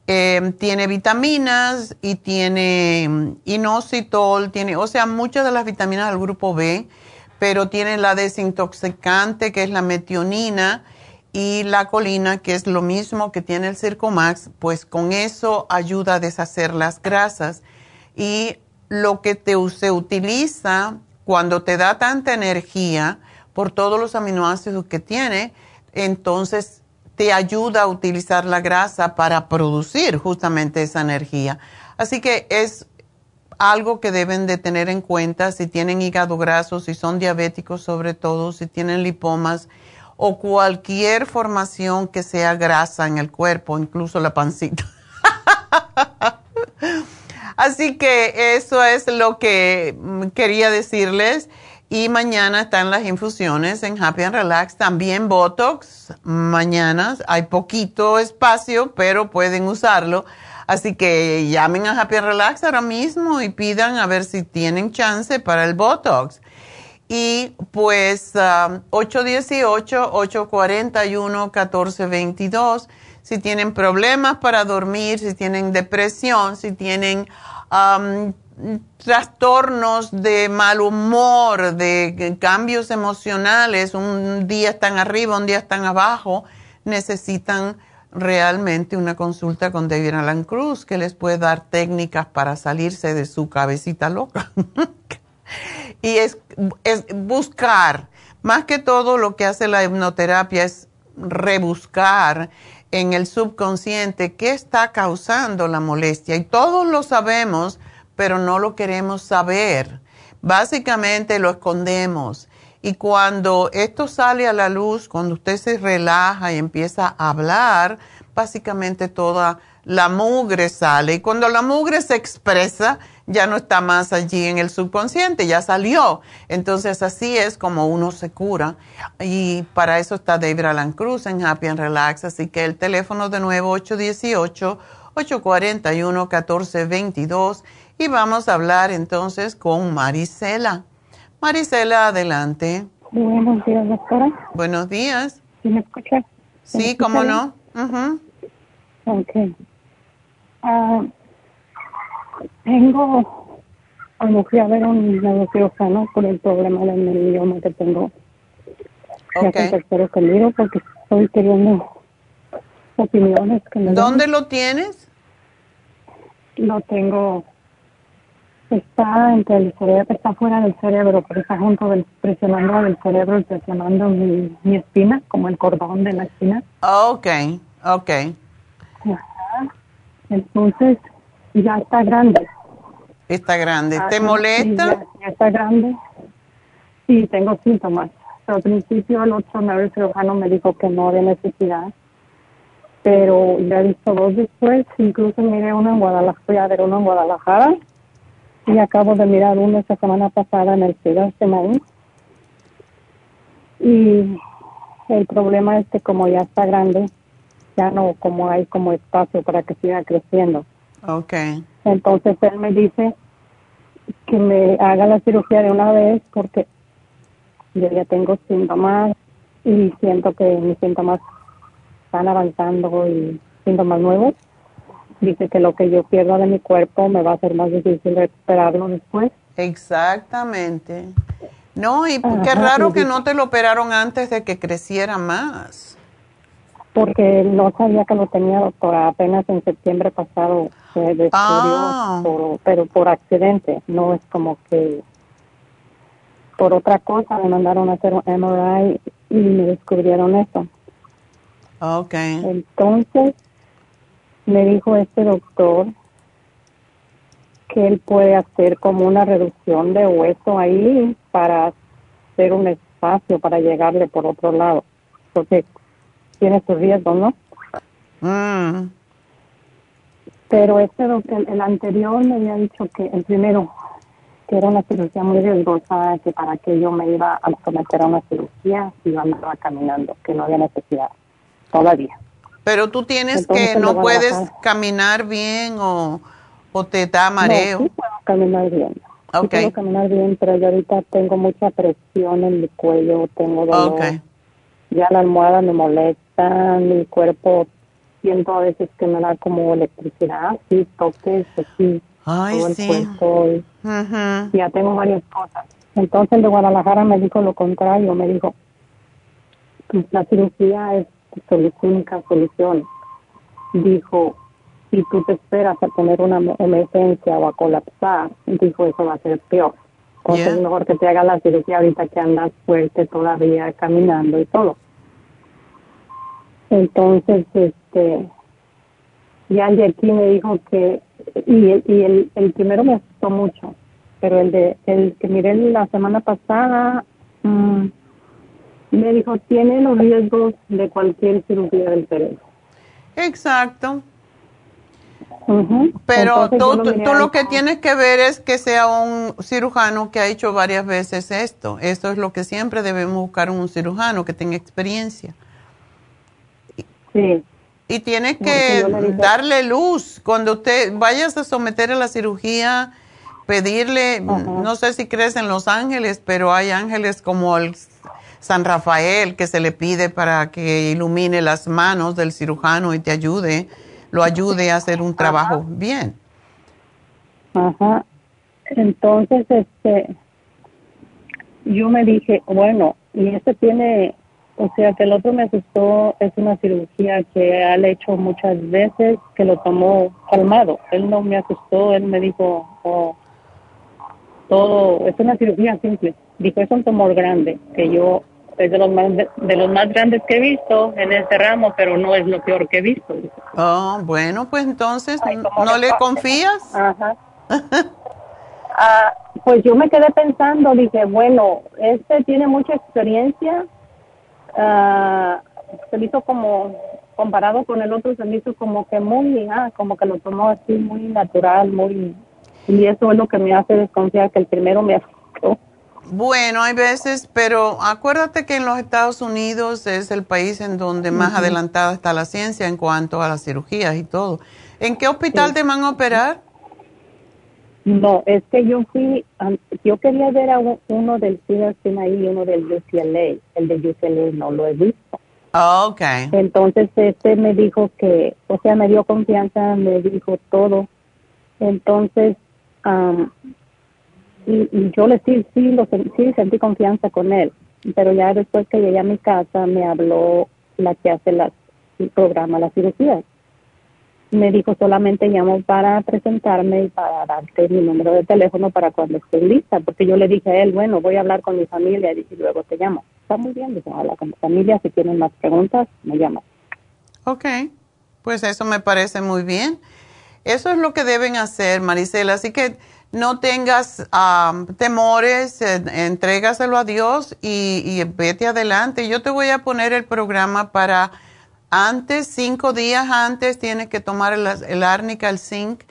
Em, tiene vitaminas y tiene mm, inositol, tiene, o sea, muchas de las vitaminas del grupo B, pero tiene la desintoxicante que es la metionina y la colina, que es lo mismo que tiene el Circomax, pues con eso ayuda a deshacer las grasas. Y lo que te, se utiliza cuando te da tanta energía por todos los aminoácidos que tiene, entonces te ayuda a utilizar la grasa para producir justamente esa energía. Así que es algo que deben de tener en cuenta si tienen hígado graso, si son diabéticos sobre todo, si tienen lipomas o cualquier formación que sea grasa en el cuerpo, incluso la pancita. Así que eso es lo que mm, quería decirles. Y mañana están las infusiones en Happy and Relax, también Botox. Mañana hay poquito espacio, pero pueden usarlo. Así que llamen a Happy and Relax ahora mismo y pidan a ver si tienen chance para el Botox. Y pues 818-841-1422. Um, si tienen problemas para dormir, si tienen depresión, si tienen trastornos de mal humor, de cambios emocionales, un día están arriba, un día están abajo, necesitan realmente una consulta con David Alan Cruz que les puede dar técnicas para salirse de su cabecita loca. y es, es buscar, más que todo lo que hace la hipnoterapia es rebuscar en el subconsciente qué está causando la molestia. Y todos lo sabemos, pero no lo queremos saber. Básicamente lo escondemos. Y cuando esto sale a la luz, cuando usted se relaja y empieza a hablar, básicamente toda la mugre sale. Y cuando la mugre se expresa, ya no está más allí en el subconsciente, ya salió. Entonces así es como uno se cura. Y para eso está David Alan Cruz en Happy and Relax. Así que el teléfono de nuevo 818-841-1422. Y vamos a hablar entonces con Marisela. Marisela, adelante. Buenos días, doctora. Buenos días. ¿Sí me escucha? Sí, cómo no. Ok. Ah, tengo, cuando fui a ver un neurocirujano por el problema del idioma que tengo. Ok. Ya conmigo porque estoy queriendo opiniones. Que ¿Dónde lo tienes? Lo tengo Está entre el cerebro, está fuera del cerebro, pero está junto del, presionando el cerebro y presionando mi, mi espina, como el cordón de la espina. Ok, ok. Ajá. Entonces, ya está grande. Está grande. ¿Te Ajá, molesta? ya, ya está grande. Sí, tengo síntomas. Al principio el otro el cirujano me dijo que no había necesidad, pero ya he visto dos después, incluso miré uno en Guadalajara, fui a ver uno en Guadalajara y acabo de mirar uno esta semana pasada en el Ciudad de Maíz. Y el problema es que como ya está grande, ya no como hay como espacio para que siga creciendo. Ok. Entonces él me dice que me haga la cirugía de una vez porque yo ya tengo síntomas y siento que mis síntomas están avanzando y síntomas nuevos. Dice que lo que yo pierdo de mi cuerpo me va a ser más difícil recuperarlo después. Exactamente. No, y Ajá, qué raro y que dice- no te lo operaron antes de que creciera más. Porque no sabía que lo tenía, doctora. Apenas en septiembre pasado se descubrió, Ah. por- pero por accidente. No es como que por otra cosa me mandaron a hacer un MRI y me descubrieron eso. Ok. Entonces me dijo este doctor que él puede hacer como una reducción de hueso ahí para hacer un espacio para llegarle por otro lado. Porque tiene sus riesgos, ¿no? Mm, Pero este doctor, el anterior me había dicho que el primero, que era una cirugía muy riesgosa, que para que yo me iba a someter a una cirugía si yo andaba caminando, que no había necesidad todavía. Pero tú tienes Entonces, que no puedes caminar bien o, o te da No, mareo. sí puedo caminar bien. Sí Ok. puedo caminar bien, pero yo ahorita tengo mucha presión en mi cuello, tengo dolor. Ok. Ya la almohada me molesta, mi cuerpo siento a veces que me da como electricidad, sí, toques, así, Ay, todo el sí. cuerpo. y- ya tengo varias cosas. Entonces el de Guadalajara me dijo lo contrario, me dijo, "Pues, la cirugía es única solución. Dijo, si tú te esperas a tener una em- emergencia o a colapsar, dijo, eso va a ser peor. Entonces Yeah. es mejor que te haga la cirugía ahorita que andas fuerte todavía caminando y todo. Entonces, este, ya el de aquí me dijo que, y, el- y el, el primero me asustó mucho, pero el de el que miré la semana pasada mm, me dijo tiene los riesgos de cualquier cirugía del cerebro. Exacto. Pero Entonces, tú, lo tú- lo que tienes que ver es que sea un cirujano que ha hecho varias veces esto. Esto es lo que siempre debemos buscar en un cirujano que tenga experiencia. Sí, Y tienes que darle luz. Cuando usted vayas a someter a la cirugía, pedirle, no sé si crees en los ángeles, pero hay ángeles como el San Rafael que se le pide para que ilumine las manos del cirujano y te ayude, lo ayude a hacer un trabajo bien. Ajá. Entonces, este, yo me dije, bueno, y este tiene, o sea, que el otro me asustó, es una cirugía que él ha hecho muchas veces, que lo tomó calmado. Él no me asustó, él me dijo, oh, todo, es una cirugía simple. Dijo, es un tumor grande, que yo, es de los más, de, los más grandes que he visto en este ramo, pero no es lo peor que he visto. Dijo. Oh, bueno, pues entonces, Ay, ¿cómo ¿no le le confías? Ajá. Ah, pues yo me quedé pensando, dije, bueno, este tiene mucha experiencia. Ah, se me hizo como, comparado con el otro, se me hizo como que muy, ah, como que lo tomó así muy natural, muy... Y eso es lo que me hace desconfiar que el primero me asustó. Bueno, hay veces, pero acuérdate que en los Estados Unidos es el país en donde más adelantada está la ciencia en cuanto a las cirugías y todo. ¿En qué hospital Sí. te van a operar? No, es que yo fui, yo quería ver a uno del CDC ahí y uno del UCLA. El de UCLA no lo he visto. Ah, ok. Entonces este me dijo que, o sea, me dio confianza, me dijo todo. Entonces, am, y, y yo le sí, sí, lo, sí sentí confianza con él. Pero ya después que llegué a mi casa me habló la que hace las, el programa, las cirugías. Me dijo solamente llamo para presentarme y para darte mi número de teléfono para cuando esté lista, porque yo le dije a él, bueno, voy a hablar con mi familia y luego te llamo. Está muy bien, dice, habla con mi familia, si tienen más preguntas, me llaman. Ok, pues eso me parece muy bien. Eso es lo que deben hacer, Marisela, así que no tengas temores, eh, entrégaselo a Dios y, y vete adelante. Yo te voy a poner el programa para antes, cinco días antes, tienes que tomar el, árnica, el zinc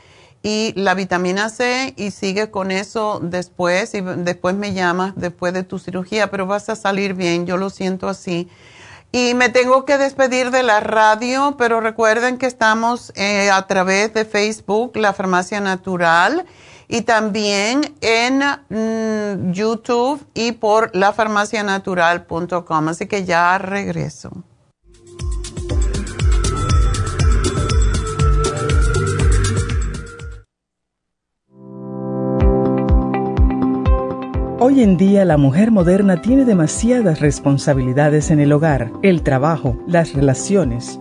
y la vitamina C y sigue con eso después y después me llamas después de tu cirugía, pero vas a salir bien, yo lo siento así. Y me tengo que despedir de la radio, pero recuerden que estamos eh, a través de Facebook, La Farmacia Natural, y también en mm, YouTube y por lafarmacianatural.com. Así que ya regreso. Hoy en día la mujer moderna tiene demasiadas responsabilidades en el hogar, el trabajo, las relaciones,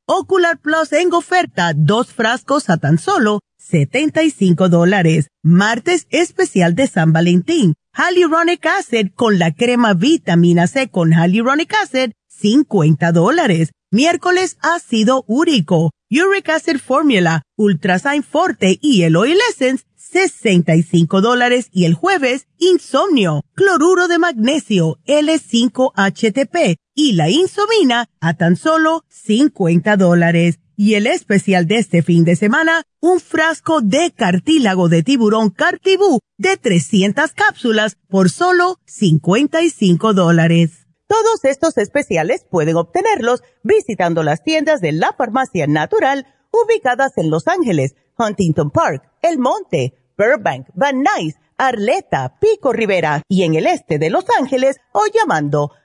Ocular Plus en oferta, dos frascos a tan solo 75 dólares. Martes especial de San Valentín. Hyaluronic Acid con la crema vitamina C con Hyaluronic Acid, 50 dólares. Miércoles ácido úrico, Uric Acid Formula, Ultrasign Forte y el Oil Essence, 65 dólares y el jueves, insomnio, cloruro de magnesio, L5-HTP y la insomina a tan solo 50 dólares. Y el especial de este fin de semana, un frasco de cartílago de tiburón cartibú de 300 cápsulas por solo 55 dólares. Todos estos especiales pueden obtenerlos visitando las tiendas de la farmacia natural ubicadas en Los Ángeles, Huntington Park, El Monte, Burbank, Van Nuys, Arleta, Pico Rivera y en el este de Los Ángeles o llamando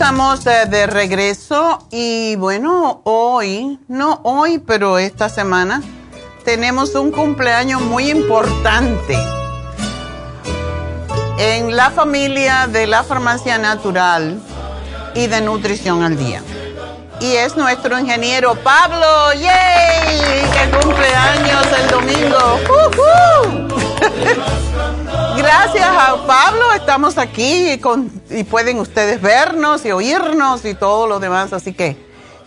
Estamos de, regreso y bueno, hoy, no hoy, pero esta semana, tenemos un cumpleaños muy importante en la familia de la farmacia natural y de nutrición al día. Y es nuestro ingeniero Pablo, ¡yay! ¡Que cumpleaños el domingo! ¡Uh, uh! gracias a Pablo estamos aquí y, pueden ustedes vernos y oírnos y todo lo demás. Así que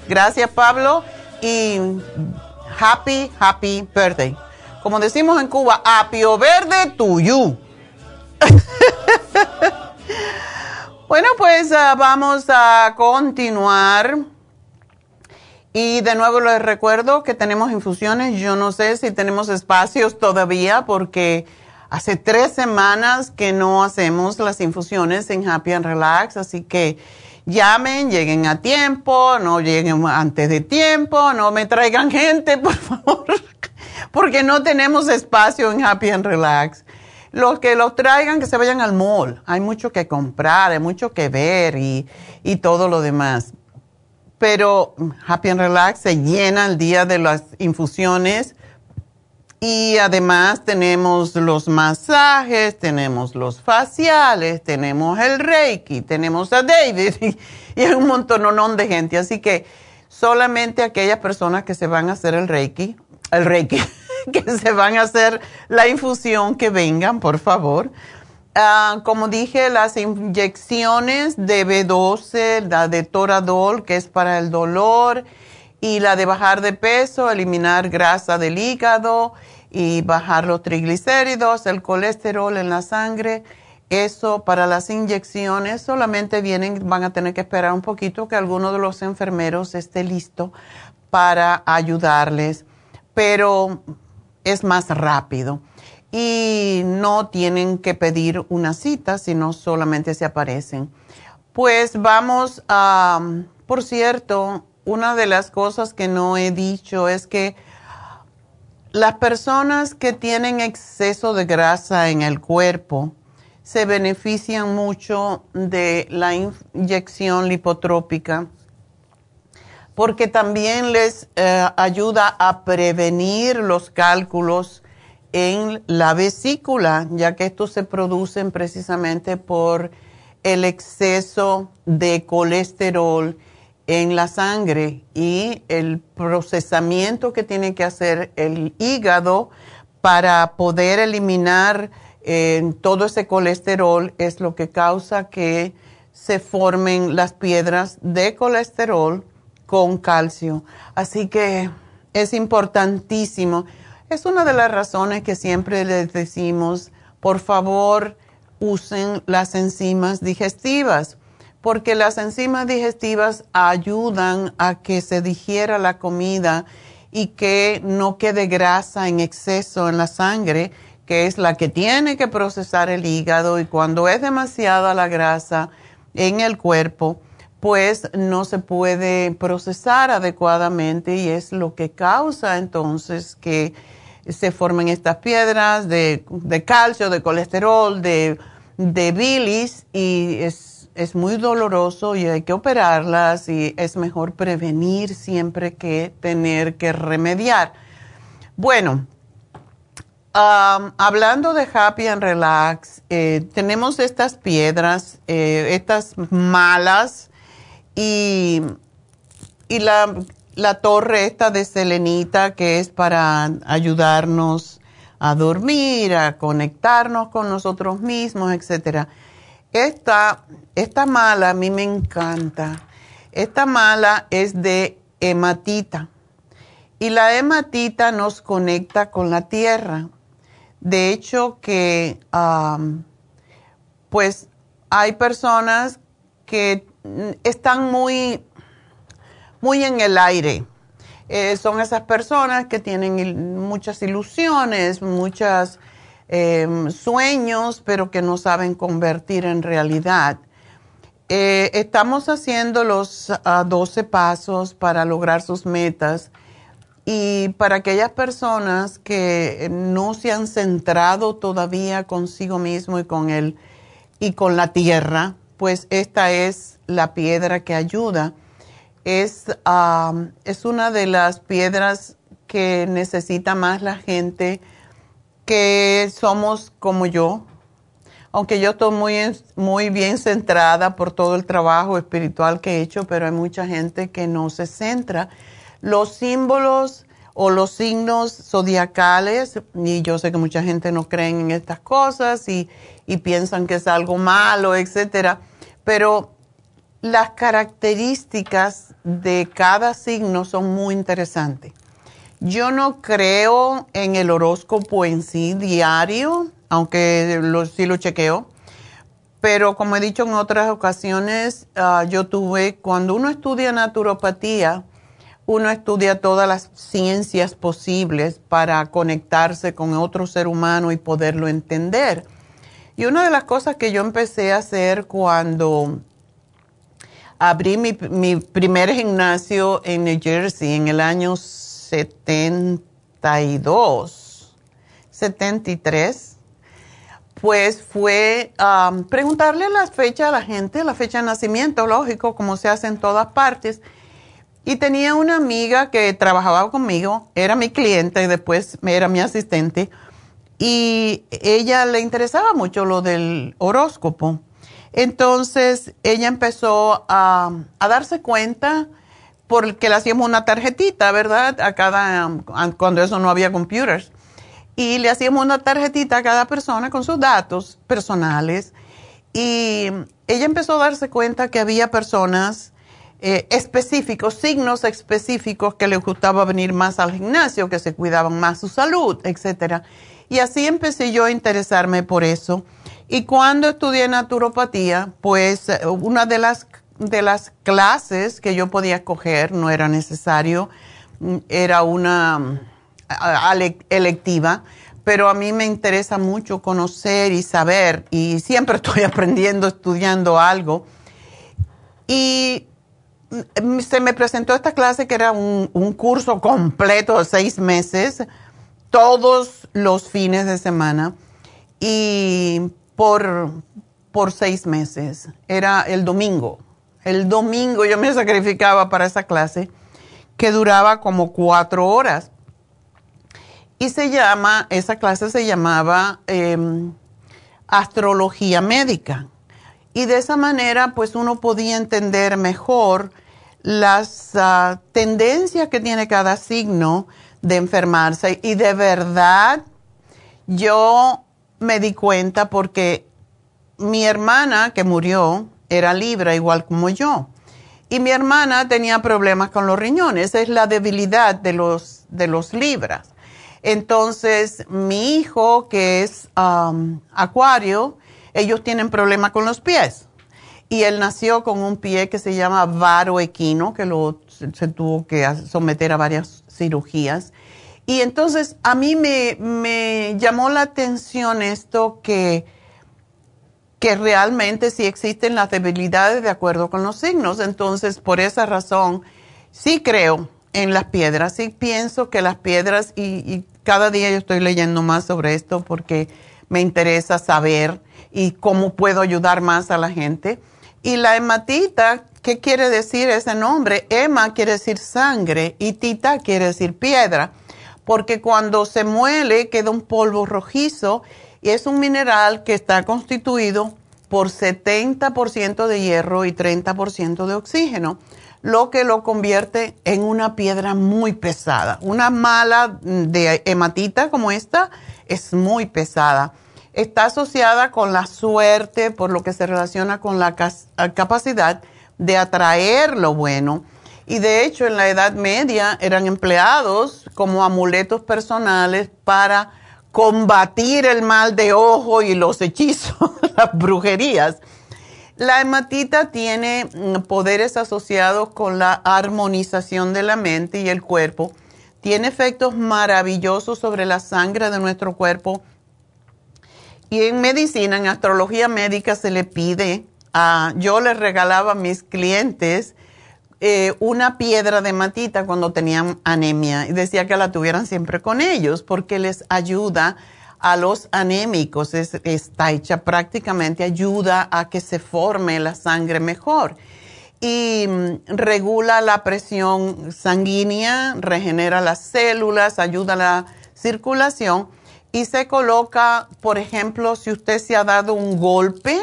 gracias Pablo y happy, happy birthday. Como decimos en Cuba, apio verde to you. bueno, pues ah, vamos a continuar. Y de nuevo les recuerdo que tenemos infusiones. Yo no sé si tenemos espacios todavía porque hace tres semanas que no hacemos las infusiones en Happy and Relax. Así que llamen, lleguen a tiempo, no lleguen antes de tiempo, no me traigan gente, por favor, porque no tenemos espacio en Happy and Relax. Los que los traigan, que se vayan al mall. Hay mucho que comprar, hay mucho que ver y, y todo lo demás pero Happy and Relax se llena el día de las infusiones y además tenemos los masajes, tenemos los faciales, tenemos el Reiki, tenemos a David y, hay un montón de gente. Así que solamente aquellas personas que se van a hacer el Reiki, el Reiki, que se van a hacer la infusión, que vengan, por favor. Ah, como dije, las inyecciones de B12, la de Toradol, que es para el dolor, y la de bajar de peso, eliminar grasa del hígado y bajar los triglicéridos, el colesterol en la sangre. Eso para las inyecciones solamente vienen, van a tener que esperar un poquito que alguno de los enfermeros esté listo para ayudarles, pero es más rápido y no tienen que pedir una cita, sino solamente se aparecen. Pues vamos a, por cierto, una de las cosas que no he dicho es que las personas que tienen exceso de grasa en el cuerpo se benefician mucho de la inyección lipotrópica porque también les eh, ayuda a prevenir los cálculos en la vesícula, ya que estos se producen precisamente por el exceso de colesterol en la sangre y el procesamiento que tiene que hacer el hígado para poder eliminar eh, todo ese colesterol es lo que causa que se formen las piedras de colesterol con calcio. Así que es importantísimo es una de las razones que siempre les decimos, por favor, usen las enzimas digestivas, porque las enzimas digestivas ayudan a que se digiera la comida y que no quede grasa en exceso en la sangre, que es la que tiene que procesar el hígado. Y cuando es demasiada la grasa en el cuerpo, pues no se puede procesar adecuadamente y es lo que causa entonces que se forman estas piedras de, calcio, de colesterol, de, bilis y es, es, muy doloroso y hay que operarlas y es mejor prevenir siempre que tener que remediar. Bueno, hablando de Happy and Relax, eh, tenemos estas piedras, eh, estas malas y, y la la torre esta de selenita que es para ayudarnos a dormir, a conectarnos con nosotros mismos, etc. Esta, esta mala a mí me encanta. Esta mala es de hematita y la hematita nos conecta con la tierra. De hecho que pues hay personas que están muy muy en el aire. Eh, son esas personas que tienen muchas ilusiones, muchos em, sueños, pero que no saben convertir en realidad. Eh, estamos haciendo los 12 ah, pasos para lograr sus metas y para aquellas personas que no se han centrado todavía consigo mismo y con él y con la tierra, pues esta es la piedra que ayuda es, es una de las piedras que necesita más la gente que somos como yo, aunque yo estoy muy, muy bien centrada por todo el trabajo espiritual que he hecho, pero hay mucha gente que no se centra. Los símbolos o los signos zodiacales, y yo sé que mucha gente no cree en estas cosas y, y piensan que es algo malo, etcétera, pero las características de cada signo son muy interesantes. Yo no creo en el horóscopo en sí diario, aunque sí lo chequeo, pero como he dicho en otras ocasiones, ah, yo tuve, cuando uno estudia naturopatía, uno estudia todas las ciencias posibles para conectarse con otro ser humano y poderlo entender. Y una de las cosas que yo empecé a hacer cuando abrí mi, primer gimnasio en New Jersey en el año 72, 73, pues fue preguntarle la fecha a la gente, la fecha de nacimiento, lógico, como se hace en todas partes. Y tenía una amiga que trabajaba conmigo, era mi cliente y después era mi asistente, y ella le interesaba mucho lo del horóscopo. Entonces ella empezó a, darse cuenta porque le hacíamos una tarjetita, ¿verdad? A cada, cuando eso no había computers. Y le hacíamos una tarjetita a cada persona con sus datos personales. Y ella empezó a darse cuenta que había personas eh, específicos, signos específicos que les gustaba venir más al gimnasio, que se cuidaban más su salud, etcétera. Y así empecé yo a interesarme por eso. Y cuando estudié naturopatía, pues eh, una de las, de las clases que yo podía escoger, no era necesario, mm, era una mm, electiva, pero a mí me interesa mucho conocer y saber, y siempre estoy aprendiendo, estudiando algo. Y Mm, se me presentó esta clase que era un, curso completo de seis meses, todos los fines de semana y por, por seis meses. Era el domingo. El domingo yo me sacrificaba para esa clase que duraba como cuatro horas. Y se llama, esa clase se llamaba em, astrología médica. Y de esa manera, pues uno podía entender mejor las ah, tendencias que tiene cada signo de enfermarse. Y de verdad, yo me di cuenta porque mi hermana que murió era libra igual como yo. Y mi hermana tenía problemas con los riñones. Es la debilidad de los, de los libras. Entonces, mi hijo, que es acuario, ellos tienen problemas con los pies y él nació con un pie que se llama varo equino, que lo, se, tuvo que someter a varias cirugías. Y entonces a mí me, me llamó la atención esto que, que realmente sí existen las debilidades de acuerdo con los signos. Entonces, por esa razón, sí creo en las piedras, sí pienso que las piedras, y, cada día yo estoy leyendo más sobre esto porque me interesa saber y cómo puedo ayudar más a la gente y la hematita, ¿qué quiere decir ese nombre? Hema quiere decir sangre y tita quiere decir piedra, porque cuando se muele queda un polvo rojizo y es un mineral que está constituido por 70% de hierro y 30% de oxígeno, lo que lo convierte en una piedra muy pesada. Una mala de hematita como esta es muy pesada está asociada con la suerte, por lo que se relaciona con la capacidad de atraer lo bueno. Y de hecho, en la Edad Media eran empleados como amuletos personales para combatir el mal de ojo y los hechizos, las brujerías. La hematita tiene mm, poderes asociados con la armonización de la mente y el cuerpo. Tiene efectos maravillosos sobre la sangre de nuestro cuerpo y en medicina, en astrología médica, se le pide, a, yo les regalaba a mis clientes eh, una piedra de matita cuando tenían anemia y decía que la tuvieran siempre con ellos porque les ayuda a los anémicos, está hecha prácticamente, ayuda a que se forme la sangre mejor. Y mm, regula la presión sanguínea, regenera las células, ayuda a la circulación y se coloca, por ejemplo, si usted se ha dado un golpe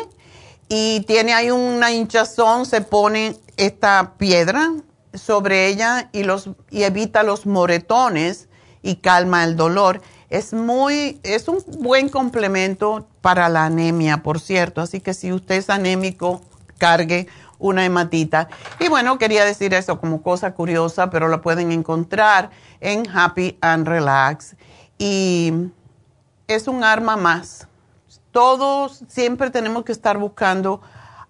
y tiene ahí una hinchazón, se pone esta piedra sobre ella y, los, y evita los moretones y calma el dolor. Es muy, es un buen complemento para la anemia, por cierto. Así que si usted es anémico, cargue una hematita. Y bueno, quería decir eso como cosa curiosa, pero la pueden encontrar en Happy and Relax. Y es un arma más. Todos siempre tenemos que estar buscando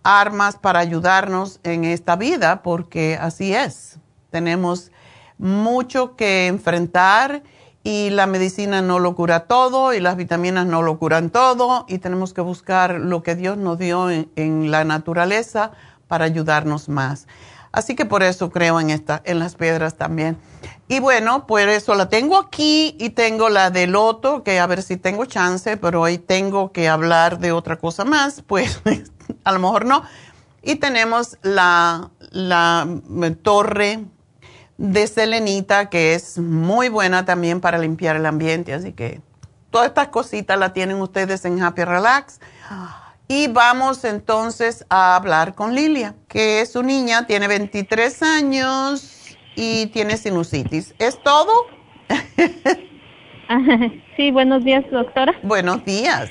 armas para ayudarnos en esta vida, porque así es. Tenemos mucho que enfrentar y la medicina no lo cura todo y las vitaminas no lo curan todo y tenemos que buscar lo que Dios nos dio en, la naturaleza para ayudarnos más. Así que por eso creo en esta, en las piedras también. Y bueno, por eso la tengo aquí y tengo la de loto, que a ver si tengo chance, pero hoy tengo que hablar de otra cosa más, pues a lo mejor no. Y tenemos la, la torre de selenita, que es muy buena también para limpiar el ambiente. Así que todas estas cositas las tienen ustedes en Happy Relax. Y vamos entonces a hablar con Lilia, que es su niña, tiene 23 años y tiene sinusitis. ¿Es todo? sí, buenos días, doctora. Buenos días.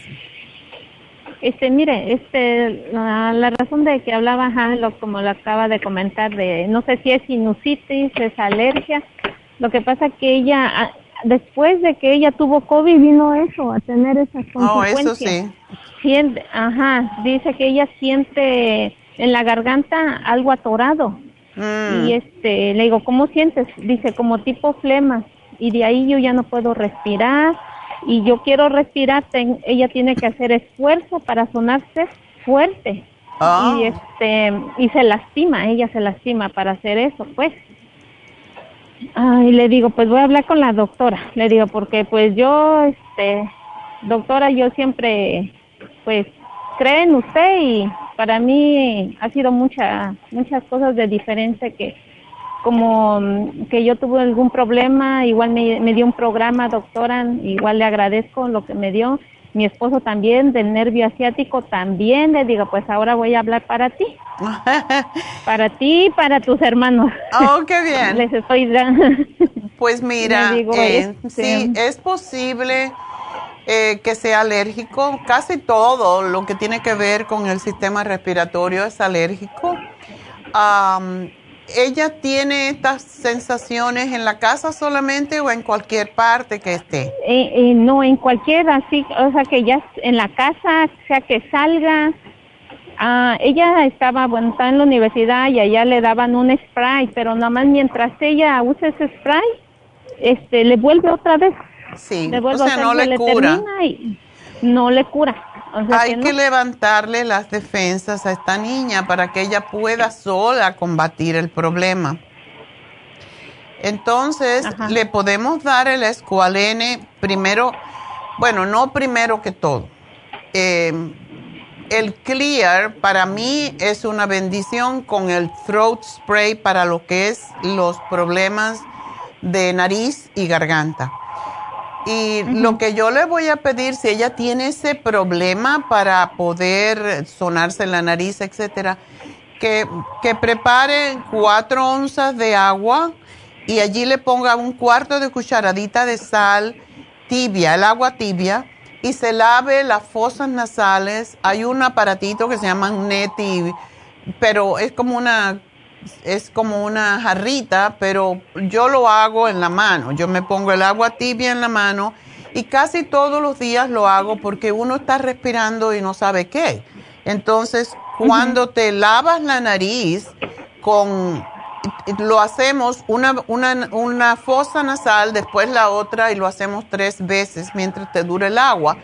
Este, mire, este, la, razón de que hablaba, lo, como lo acaba de comentar, de no sé si es sinusitis, es alergia. Lo que pasa que ella, ah, después de que ella tuvo COVID, vino eso, a tener esas consecuencias. Oh, eso sí. Siente, ajá, dice que ella siente en la garganta algo atorado. Mm. Y este, le digo, ¿cómo sientes? Dice, como tipo flema. Y de ahí yo ya no puedo respirar y yo quiero respirar, ella tiene que hacer esfuerzo para sonarse fuerte. Ah. Y este y se lastima, ella se lastima para hacer eso, pues. Y le digo, pues voy a hablar con la doctora. Le digo, porque pues yo este doctora, yo siempre pues creo en usted y para mí ha sido mucha muchas cosas de diferente que como mm, que yo tuve algún problema, igual me, dio un programa, doctora, igual le agradezco lo que me dio. Mi esposo también, del nervio asiático, también le digo, pues ahora voy a hablar para ti. para ti y para tus hermanos. Oh, qué bien. Les estoy Pues mira, eh, este, sí, es posible eh, que sea alérgico. Casi todo lo que tiene que ver con el sistema respiratorio es alérgico. ¿Ella tiene estas sensaciones en la casa solamente o en cualquier parte que esté? Eh, eh, no, en cualquier, así, o sea, que ya en la casa, sea que salga. Ah, ella estaba, bueno, está en la universidad y allá le daban un spray, pero nada más mientras ella usa ese spray, este, le vuelve otra vez. Sí, o sea, no le, cura. Y no le cura. Hay que, levantarle las defensas a esta niña para que ella pueda sola combatir el problema. Entonces, le podemos dar el escualene primero, bueno, no primero que todo. Em, el Clear para mí es una bendición con el throat spray para lo que es los problemas de nariz y garganta. Y lo que yo le voy a pedir, si ella tiene ese problema para poder sonarse la nariz, etcétera, que, que prepare cuatro onzas de agua y allí le ponga un cuarto de cucharadita de sal tibia, el agua tibia, y se lave las fosas nasales. Hay un aparatito que se llama Neti, pero es como una es como una jarrita, pero yo lo hago en la mano. Yo me pongo el agua tibia en la mano y casi todos los días lo hago porque uno está respirando y no sabe qué. Entonces, cuando te lavas la nariz con lo hacemos una, una, una fosa nasal, después la otra y lo hacemos tres veces mientras te dura el agua.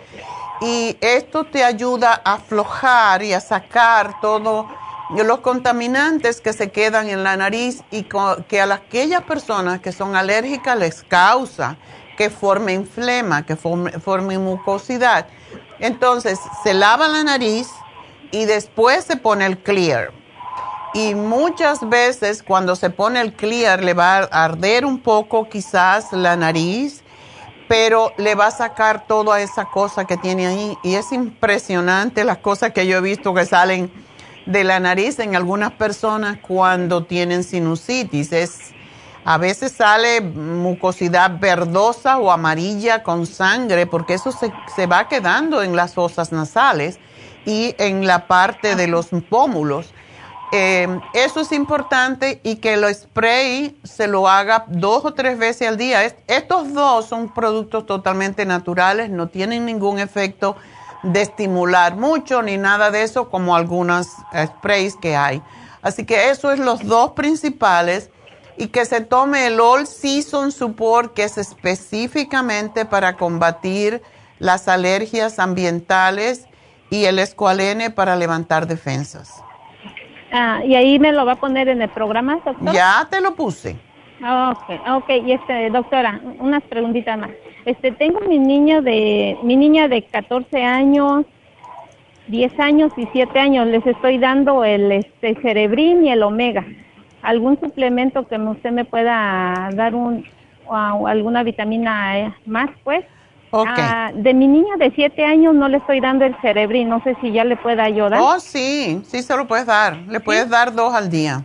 Y esto te ayuda a aflojar y a sacar todo los contaminantes que se quedan en la nariz y que a aquellas personas que son alérgicas les causa que forme flema, que forme, mucosidad. Entonces, se lava la nariz y después se pone el clear. Y muchas veces cuando se pone el clear le va a arder un poco quizás la nariz, pero le va a sacar toda esa cosa que tiene ahí. Y es impresionante las cosas que yo he visto que salen de la nariz en algunas personas cuando tienen sinusitis. Es, a veces sale mucosidad verdosa o amarilla con sangre porque eso se, se va quedando en las fosas nasales y en la parte de los pómulos. Eh, eso es importante y que el spray se lo haga dos o tres veces al día. estos dos son productos totalmente naturales, no tienen ningún efecto de estimular mucho ni nada de eso como algunas sprays que hay. Así que eso es los dos principales y que se tome el All Season Support que es específicamente para combatir las alergias ambientales y el escualene para levantar defensas. Ah, y ahí me lo va a poner en el programa, doctora. Ya te lo puse. Okay, okay, y este, doctora, unas preguntitas más. Este, tengo mi niño de, mi niña de 14 años, 10 años y 7 años, les estoy dando el, este, cerebrin y el omega. ¿Algún suplemento que usted me pueda dar un, o alguna vitamina e más, pues? Ah, de mi niña de 7 años no le estoy dando el cerebrin, no sé si ya le puede ayudar. Oh, sí, sí se lo puedes dar. Le puedes dar dos al día.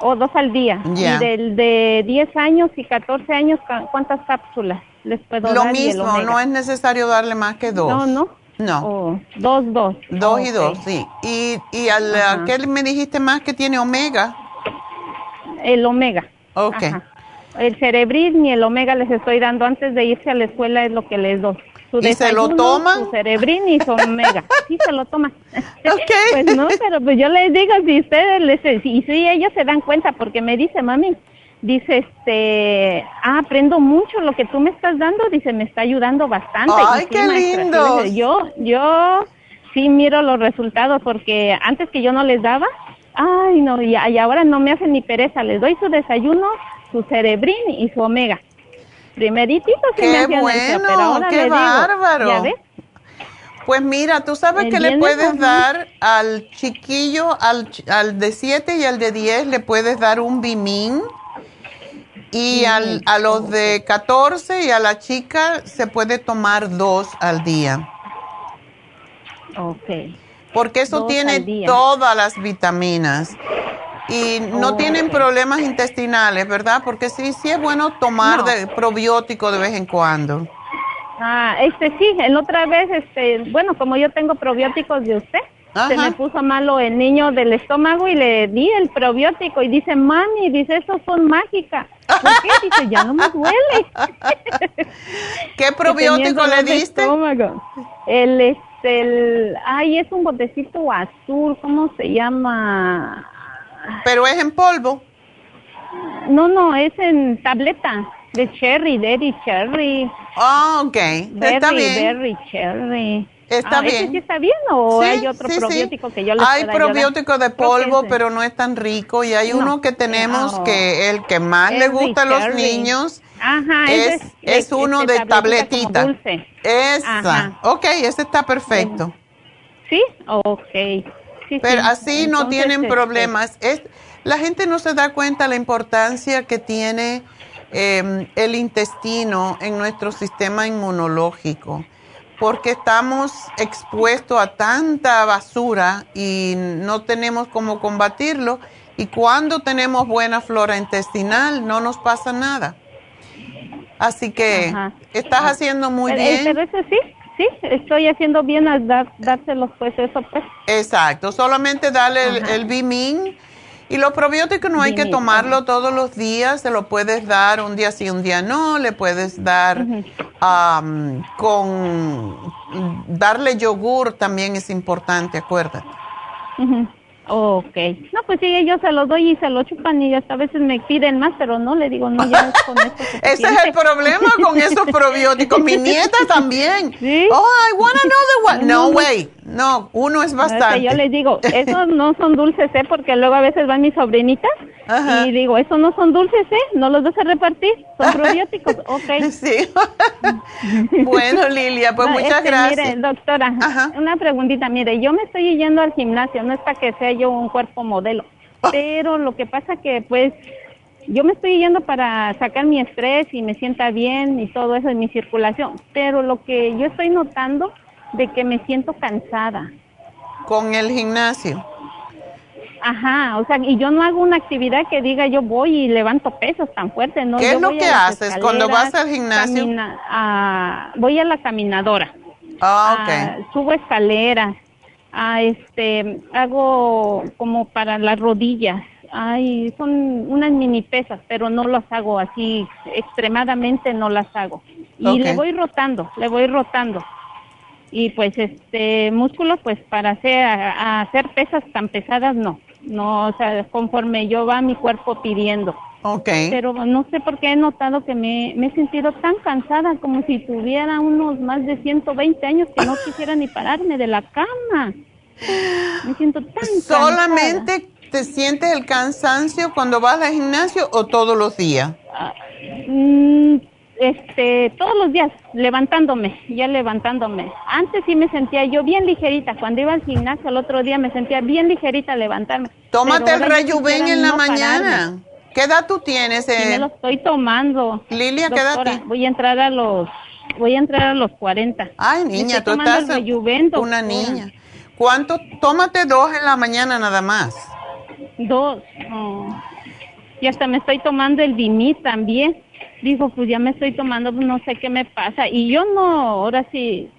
O dos al día. Y del de 10 años y 14 años, ¿cuántas cápsulas les puedo dar? Lo mismo, no es necesario darle más que dos. No, no. No. Oh, dos, dos. Dos y dos, sí. ¿Y, y al, qué me dijiste más que tiene omega? El omega. Ok. El cerebrin ni el omega les estoy dando antes de irse a la escuela es lo que les doy. Su ¿Y se lo toman? Su cerebrin y su omega. Sí, se lo toman. pues no, pero pues yo les digo, si ustedes, les, y si ellos se dan cuenta, porque me dice, mami, dice, este, ah, aprendo mucho lo que tú me estás dando, dice, me está ayudando bastante. ¡Ay, qué lindo! Yo, yo sí miro los resultados, porque antes que yo no les daba, ay, no, y, y ahora no me hacen ni pereza, les doy su desayuno, su cerebrin y su omega. Primeritito se me hacían bueno, pero ahora qué bárbaro. ¿ya ves? Pues mira, tú sabes que le puedes dar al chiquillo, al, al de 7 y al de 10, le puedes dar un bimín. Y al, a los de 14 y a la chica se puede tomar dos al día. Ok. Porque eso tiene todas las vitaminas y no tienen problemas intestinales, ¿verdad? Porque sí, sí es bueno tomar de probiótico de vez en cuando. Ah, este sí, en otra vez, este, bueno, como yo tengo probióticos de usted, se me puso malo el niño del estómago y le di el probiótico y dice, mami, dice, esos son mágicas. ¿Por qué? Dice, ya no me duele. ¿Qué probiótico le diste? Estómago. El, este, el, ay, es un botecito azul, ¿cómo se llama? ¿Pero es en polvo? No, no, es en tableta de cherry, Berry Cherry. Ah, ok. está bien. Berry Cherry. Está ah, bien. sí está bien o hay otro probiótico que yo les Hay probiótico de polvo, pero no es tan rico. Y hay uno que tenemos que el que más le gusta a los niños Ajá, es, es, uno de tabletita. Dulce. Esa. Ok, ese está perfecto. ¿Sí? Ok. Pero así no tienen este, problemas. Es, la gente no se da cuenta la importancia que tiene em, el intestino en nuestro sistema inmunológico, porque estamos expuestos a tanta basura y no tenemos cómo combatirlo. Y cuando tenemos buena flora intestinal, no nos pasa nada. Así que estás haciendo muy bien. Pero sí, estoy haciendo bien al dar, dárselos, pues eso pues. Exacto, solamente darle el, el Bimin. Y los probióticos no hay que tomarlo todos los días, se lo puedes dar un día sí, un día no, le puedes dar con, darle yogur también es importante, acuérdate. Ok. No, pues sí, yo se lo doy y se lo chupan y hasta a veces me piden más, pero no, le digo, no, ya con esto. Ese es el problema con esos probióticos. Mi nieta también. ¿Sí? Oh, I want another one. No, way. No, uno es bastante. yo les digo, esos no son dulces, ¿eh? Porque luego a veces van mis sobrinitas y digo, esos no son dulces, ¿eh? No los vas a repartir, son probióticos. Ok. Sí. bueno, Lilia, pues muchas este, gracias. Mire, doctora, una preguntita. Mire, yo me estoy yendo al gimnasio, no es para que sea yo un cuerpo modelo, ah. pero lo que pasa que, pues, yo me estoy yendo para sacar mi estrés y me sienta bien y todo eso en mi circulación, pero lo que yo estoy notando de que me siento cansada. ¿Con el gimnasio? Ajá, o sea, y yo no hago una actividad que diga yo voy y levanto pesos tan fuertes, ¿no? ¿Qué Yo es lo voy que haces cuando vas al gimnasio? camina- a- voy a la caminadora. Ah, Ah, subo escaleras, ah, este, hago como para las rodillas. Ay, son unas mini pesas, pero no las hago así extremadamente, no las hago. Y Ok. le voy rotando, le voy rotando. Y pues este músculo, pues para hacer pesas tan pesadas, no. No, o sea, conforme yo va mi cuerpo pidiendo. Ok. Pero no sé por qué he notado que me, me he sentido tan cansada, como si tuviera unos más de 120 años que no quisiera ni pararme de la cama. Me siento tan cansada. ¿Solamente te sientes el cansancio cuando vas al gimnasio o todos los días? Mm, este, todos los días levantándome, ya levantándome. Antes sí me sentía yo bien ligerita. Cuando iba al gimnasio el otro día me sentía bien ligerita levantarme. Tómate el Rejuven en la no mañana. pararme. ¿Qué edad tú tienes? Sí, me eh? lo estoy tomando. Lilia, ¿qué edad tienes? Voy a entrar a los, voy a entrar a los 40. Ay, niña, tú estás una niña. ¿Cuánto? Tómate dos en la mañana nada más. Dos. oh. Y hasta me estoy tomando el Dimit también. Dijo, pues ya me estoy tomando, pues no sé qué me pasa. Y yo no, ahora sí,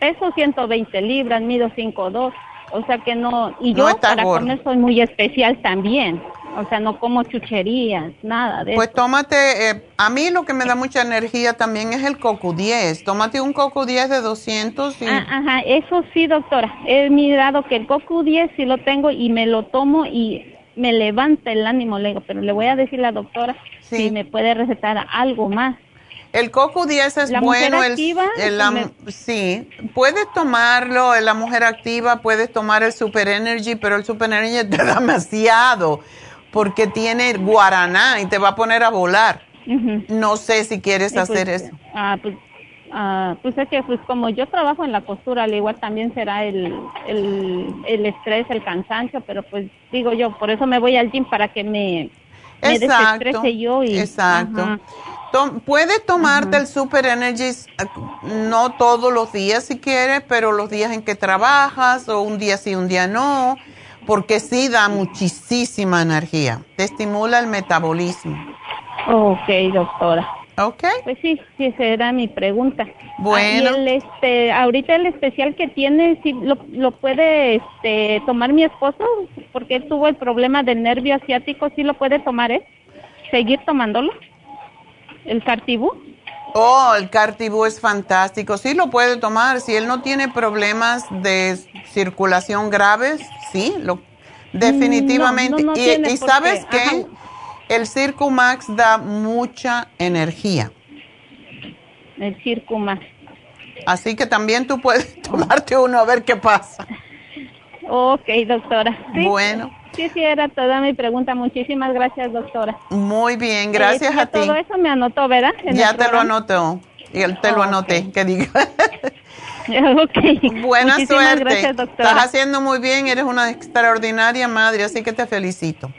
peso 120 libras, mido 5'2". O sea que no, y No yo estás para comer soy muy especial también. O sea, no como chucherías, nada de Pues eso. tómate, eh, a mí lo que me da mucha energía también es el coco 10. Tómate un coco 10 de 200 y... Ah, ajá, eso sí, doctora. He mirado que el Coco 10 sí lo tengo y me lo tomo y me levanta el ánimo, le digo, pero le voy a decir a la doctora si me puede recetar algo más. El coco 10 es La bueno. mujer el- activa, el me- sí, puedes tomarlo la mujer activa, puedes tomar el Super Energy, pero el Super Energy te da demasiado porque tiene guaraná y te va a poner a volar. No sé si quieres Y pues, hacer eso. Ah, pues, ah, pues es que pues como yo trabajo en la costura, al igual también será el, el, el estrés, el cansancio, pero pues digo yo, por eso me voy al gym para que me, me Exacto, desestrese yo y... exacto. ajá. Tom- puedes tomarte el Super Energy eh, no todos los días si quieres, pero los días en que trabajas o un día sí, un día no, porque sí da muchísima energía. Te estimula el metabolismo. Ok, doctora. Ok. Pues sí, sí, esa era mi pregunta. Bueno. Ah, y el, este, ahorita el especial que tiene, sí, lo, lo puede este, tomar mi esposo, porque él tuvo el problema del nervio asiático, ¿sí lo puede tomar él? ¿Seguir tomándolo? ¿El Cartibú? Oh, el Cartibú es fantástico. Sí lo puede tomar. Si él no tiene problemas de circulación graves, sí, lo, definitivamente. Mm, no, no y, y sabes qué? ajá. El Circumax da mucha energía. El Circumax. Así que también tú puedes tomarte uno a ver qué pasa. Ok, doctora. Sí, Bueno. Sí, sí, era toda mi pregunta. Muchísimas gracias, doctora. Muy bien, gracias Eh, a ti. Todo eso me anotó, ¿verdad? En Ya te lo anotó. Y él te lo anoté, que diga. ok. Buena Muchísimas suerte. gracias, doctora. Estás haciendo muy bien, eres una extraordinaria madre, así que te felicito.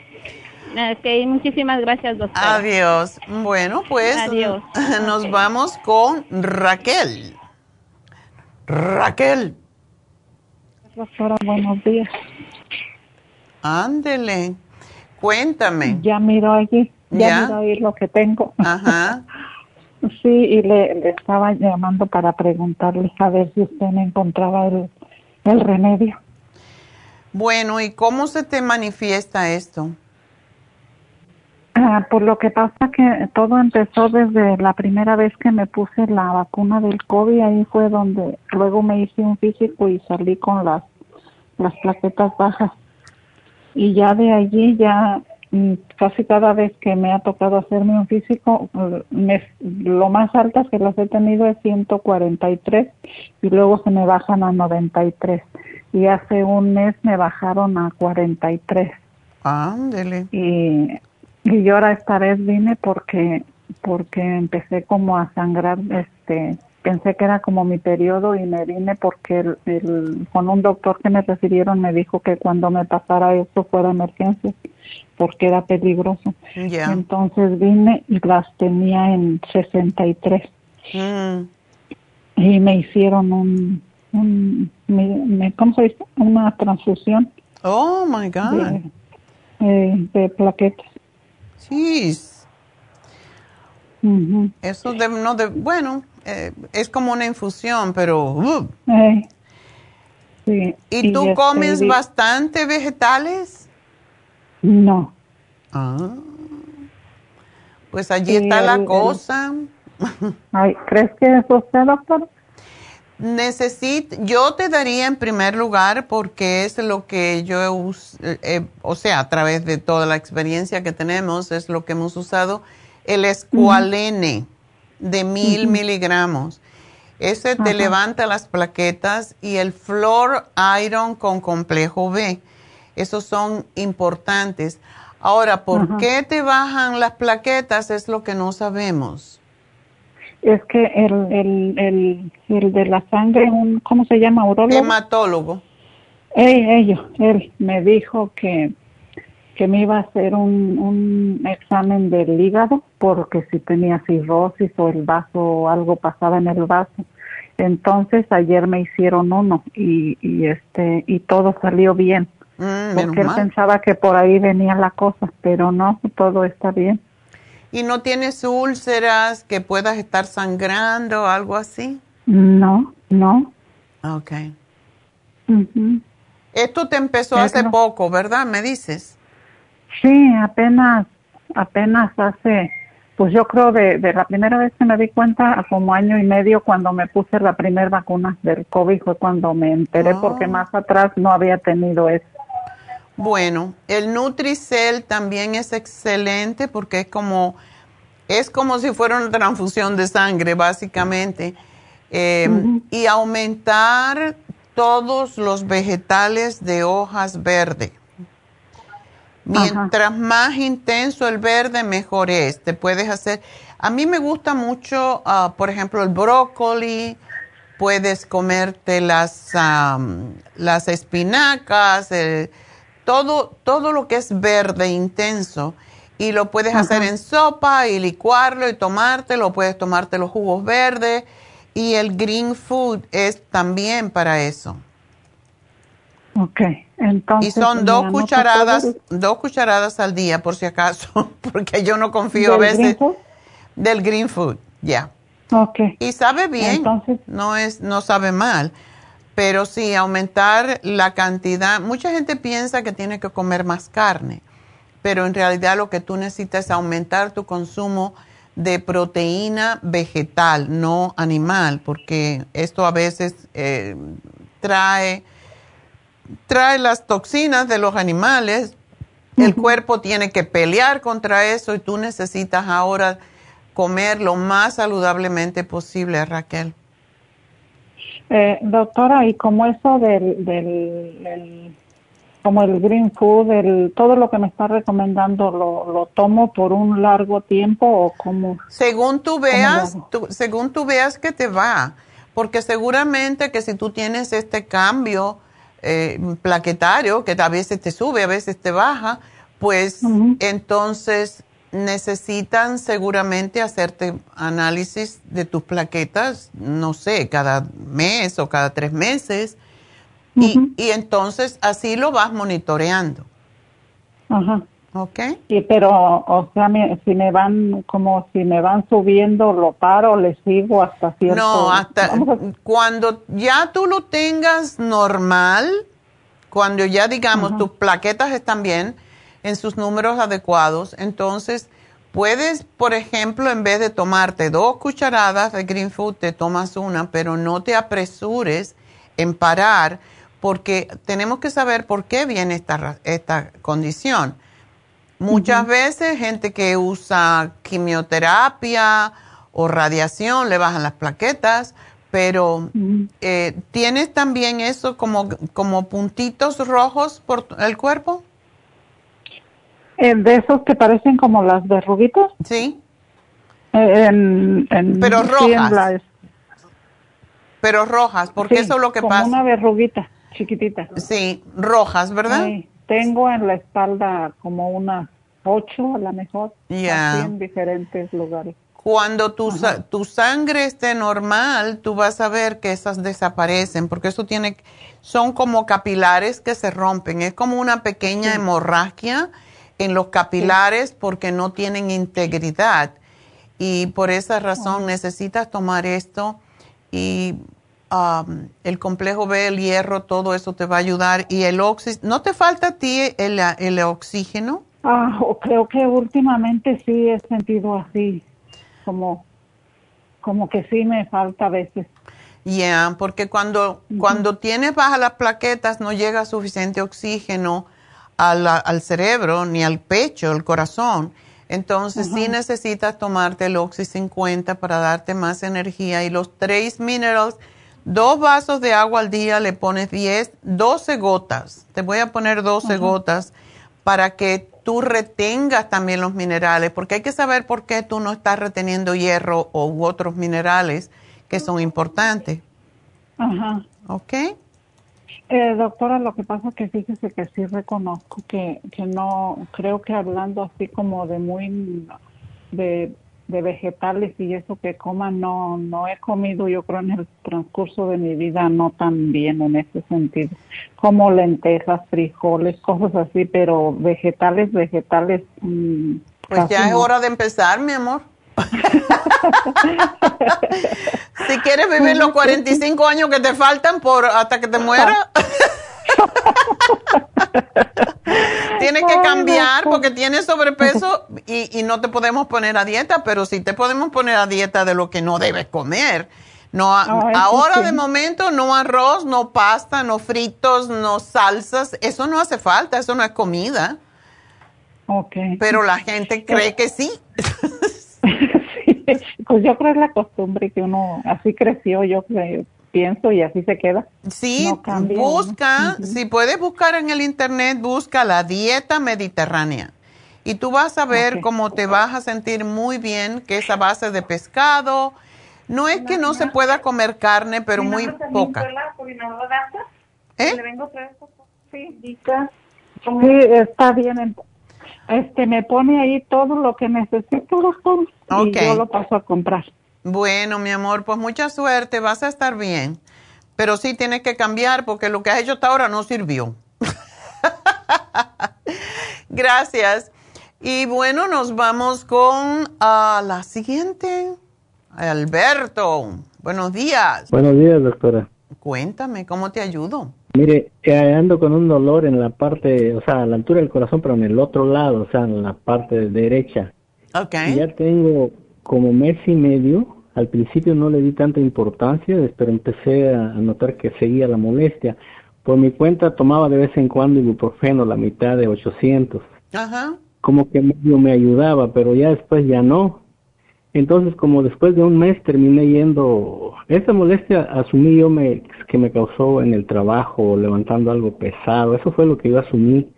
Ok, muchísimas gracias, doctora. Adiós. Bueno, pues Adiós. nos vamos con Raquel. Raquel, Doctora, buenos días. ándele. Cuéntame. Ya miro allí, ya, ¿Ya? miro ahí lo que tengo. Ajá. sí, y le, le estaba llamando para preguntarle a ver si usted me encontraba el, el remedio. Bueno, ¿y cómo se te manifiesta esto? Ah, por lo que pasa que todo empezó desde la primera vez que me puse la vacuna del COVID, ahí fue donde luego me hice un físico y salí con las, las plaquetas bajas. Y ya de allí ya mm, casi cada vez que me ha tocado hacerme un físico, me- lo más altas que las he tenido es 143 y luego se me bajan a 93. Y hace un mes me bajaron a 43 Ándele. y, y yo ahora esta vez vine porque porque empecé como a sangrar este pensé que era como mi periodo y me vine porque el, el- con un doctor que me refirieron me dijo que cuando me pasara eso fuera emergencia porque era peligroso Ya. entonces vine y las tenía en 63 Mm, y me hicieron un, un me, me- ¿cómo se dice? una transfusión Oh, my God. de- eh, de plaquetas. Sí. Eso de, no de, bueno, eh, es como una infusión, pero... Uh. sí. ¿Y, tú comes bastante vegetales? No. Ah. Pues allí está la cosa. Ay, ¿crees que eso sea, doctor? Necesito, yo te daría en primer lugar porque es lo que yo he eh, o sea, a través de toda la experiencia que tenemos, es lo que hemos usado, el escualene de mil miligramos. Ese te levanta las plaquetas y el Flor Iron con complejo B. Esos son importantes. Ahora, ¿por qué te bajan las plaquetas? Es lo que no sabemos. Es que el, el, el, el de la sangre, un, ¿cómo se llama? ¿Urólogo? Hematólogo. ellos, él me dijo que, que me iba a hacer un, un examen del hígado porque si tenía cirrosis o el vaso o algo pasaba en el vaso. Entonces ayer me hicieron uno y, y este y todo salió bien. Mm, porque él pensaba que por ahí venía la cosa, pero no, todo está bien. ¿Y no tienes úlceras que puedas estar sangrando o algo así? No, no. Ok. Esto te empezó hace poco, ¿verdad? Me dices. Sí, apenas, apenas hace, pues yo creo de, de la primera vez que me di cuenta, como año y medio cuando me puse la primera vacuna del COVID fue cuando me enteré porque oh. más atrás no había tenido eso. Bueno, el Nutricel también es excelente porque es como, es como si fuera una transfusión de sangre, básicamente. Em, y aumentar todos los vegetales de hojas verdes. Mientras más intenso el verde, mejor es. Te puedes hacer. A mí me gusta mucho, ah, por ejemplo, el brócoli. Puedes comerte las, las espinacas, el, todo, todo lo que es verde intenso y lo puedes hacer en sopa y licuarlo y tomártelo, puedes tomarte los jugos verdes y el green food es también para eso. Ok, entonces. Y son dos cucharadas, dos cucharadas al día por si acaso, porque yo no confío a veces del green food, ya. Okay. Y sabe bien, no es, no sabe mal pero sí, aumentar la cantidad. Mucha gente piensa que tiene que comer más carne, pero en realidad lo que tú necesitas es aumentar tu consumo de proteína vegetal, no animal, porque esto a veces eh, trae, trae las toxinas de los animales. El cuerpo tiene que pelear contra eso y tú necesitas ahora comer lo más saludablemente posible, Raquel. Eh, doctora, y como eso del, del, como el green food, el, todo lo que me está recomendando, ¿lo, lo tomo por un largo tiempo o como? Según tú veas, según tú veas que te va, porque seguramente que si tú tienes este cambio eh, plaquetario, que a veces te sube, a veces te baja, pues entonces necesitan seguramente hacerte análisis de tus plaquetas, no sé, cada mes o cada tres meses. y, y, entonces así lo vas monitoreando. Ajá. ¿Ok? Y pero, o sea, si me van, como si me van subiendo, lo paro, le sigo hasta cierto... No, hasta cuando ya tú lo tengas normal, cuando ya digamos tus plaquetas están bien, en sus números adecuados. Entonces, puedes, por ejemplo, en vez de tomarte dos cucharadas de green food, te tomas una, pero no te apresures en parar porque tenemos que saber por qué viene esta, esta condición. Muchas veces gente que usa quimioterapia o radiación le bajan las plaquetas, pero eh, ¿tienes también eso como, como puntitos rojos por el cuerpo? Eh, de esos que parecen como las verruguitas. Sí. Eh, en, Pero rojas. Pero rojas, porque eso es lo que como pasa. una verruguita chiquitita. Sí, rojas, ¿verdad? Sí. Tengo en la espalda como unas ocho a lo mejor. Ya. en diferentes lugares. Cuando tu, tu sangre esté normal, tú vas a ver que esas desaparecen, porque eso tiene, son como capilares que se rompen, es como una pequeña hemorragia en los capilares porque no tienen integridad y por esa razón necesitas tomar esto y um, el complejo B, el hierro, todo eso te va a ayudar y el oxígeno. ¿No te falta a ti el, el oxígeno? Ah, creo que últimamente sí he sentido así, como, como que sí me falta a veces. Ya, porque cuando, cuando tienes bajas las plaquetas no llega suficiente oxígeno al, al cerebro ni al pecho, el corazón. Entonces sí necesitas tomarte el Oxy 50 para darte más energía y los Trace Minerals, dos vasos de agua al día, le pones 10, 12 gotas. Te voy a poner 12 gotas para que tú retengas también los minerales, porque hay que saber por qué tú no estás reteniendo hierro u otros minerales que son importantes. Ajá. ¿Ok? Eh, doctora, lo que pasa es que fíjese que sí reconozco que, que no, creo que hablando así como de muy, de, de vegetales y eso que coma, no, no he comido yo creo en el transcurso de mi vida no tan bien en ese sentido, como lentejas, frijoles, cosas así, pero vegetales, vegetales. Mm, pues ya es hora de empezar, mi amor. si quieres vivir los 45 años que te faltan por hasta que te mueras. tienes que cambiar porque tienes sobrepeso y, y, no te podemos poner a dieta, pero sí te podemos poner a dieta de lo que no debes comer. No, ahora de momento no arroz, no pasta, no fritos, no salsas, eso no hace falta, eso no es comida. Okay. Pero la gente cree que sí. pues yo creo que es la costumbre que uno así creció, yo pienso y así se queda. Sí, busca, si puedes buscar en el internet, busca la dieta mediterránea. Y tú vas a ver cómo te vas a sentir muy bien, que esa base de pescado. No es que no se pueda comer carne, pero muy poca. ¿Eh? Sí, está bien. Este, me pone ahí todo lo que necesito, doctor, y yo lo paso a comprar. Bueno, mi amor, pues mucha suerte, vas a estar bien. Pero sí tienes que cambiar porque lo que has hecho hasta ahora no sirvió. Gracias. Y bueno, nos vamos con uh, la siguiente. Alberto, buenos días. Buenos días, doctora. Cuéntame, ¿cómo te ayudo? Mire, eh, ando con un dolor en la parte, o sea, a la altura del corazón, pero en el otro lado, o sea, en la parte derecha. Ok. ya tengo como mes y medio. Al principio no le di tanta importancia, pero empecé a notar que seguía la molestia. Por mi cuenta tomaba de vez en cuando ibuprofeno, la mitad de 800. Ajá. Como que medio me ayudaba, pero ya después ya no. Entonces, como después de un mes terminé yendo, esa molestia asumí yo me, que me causó en el trabajo, levantando algo pesado, eso fue lo que yo asumí.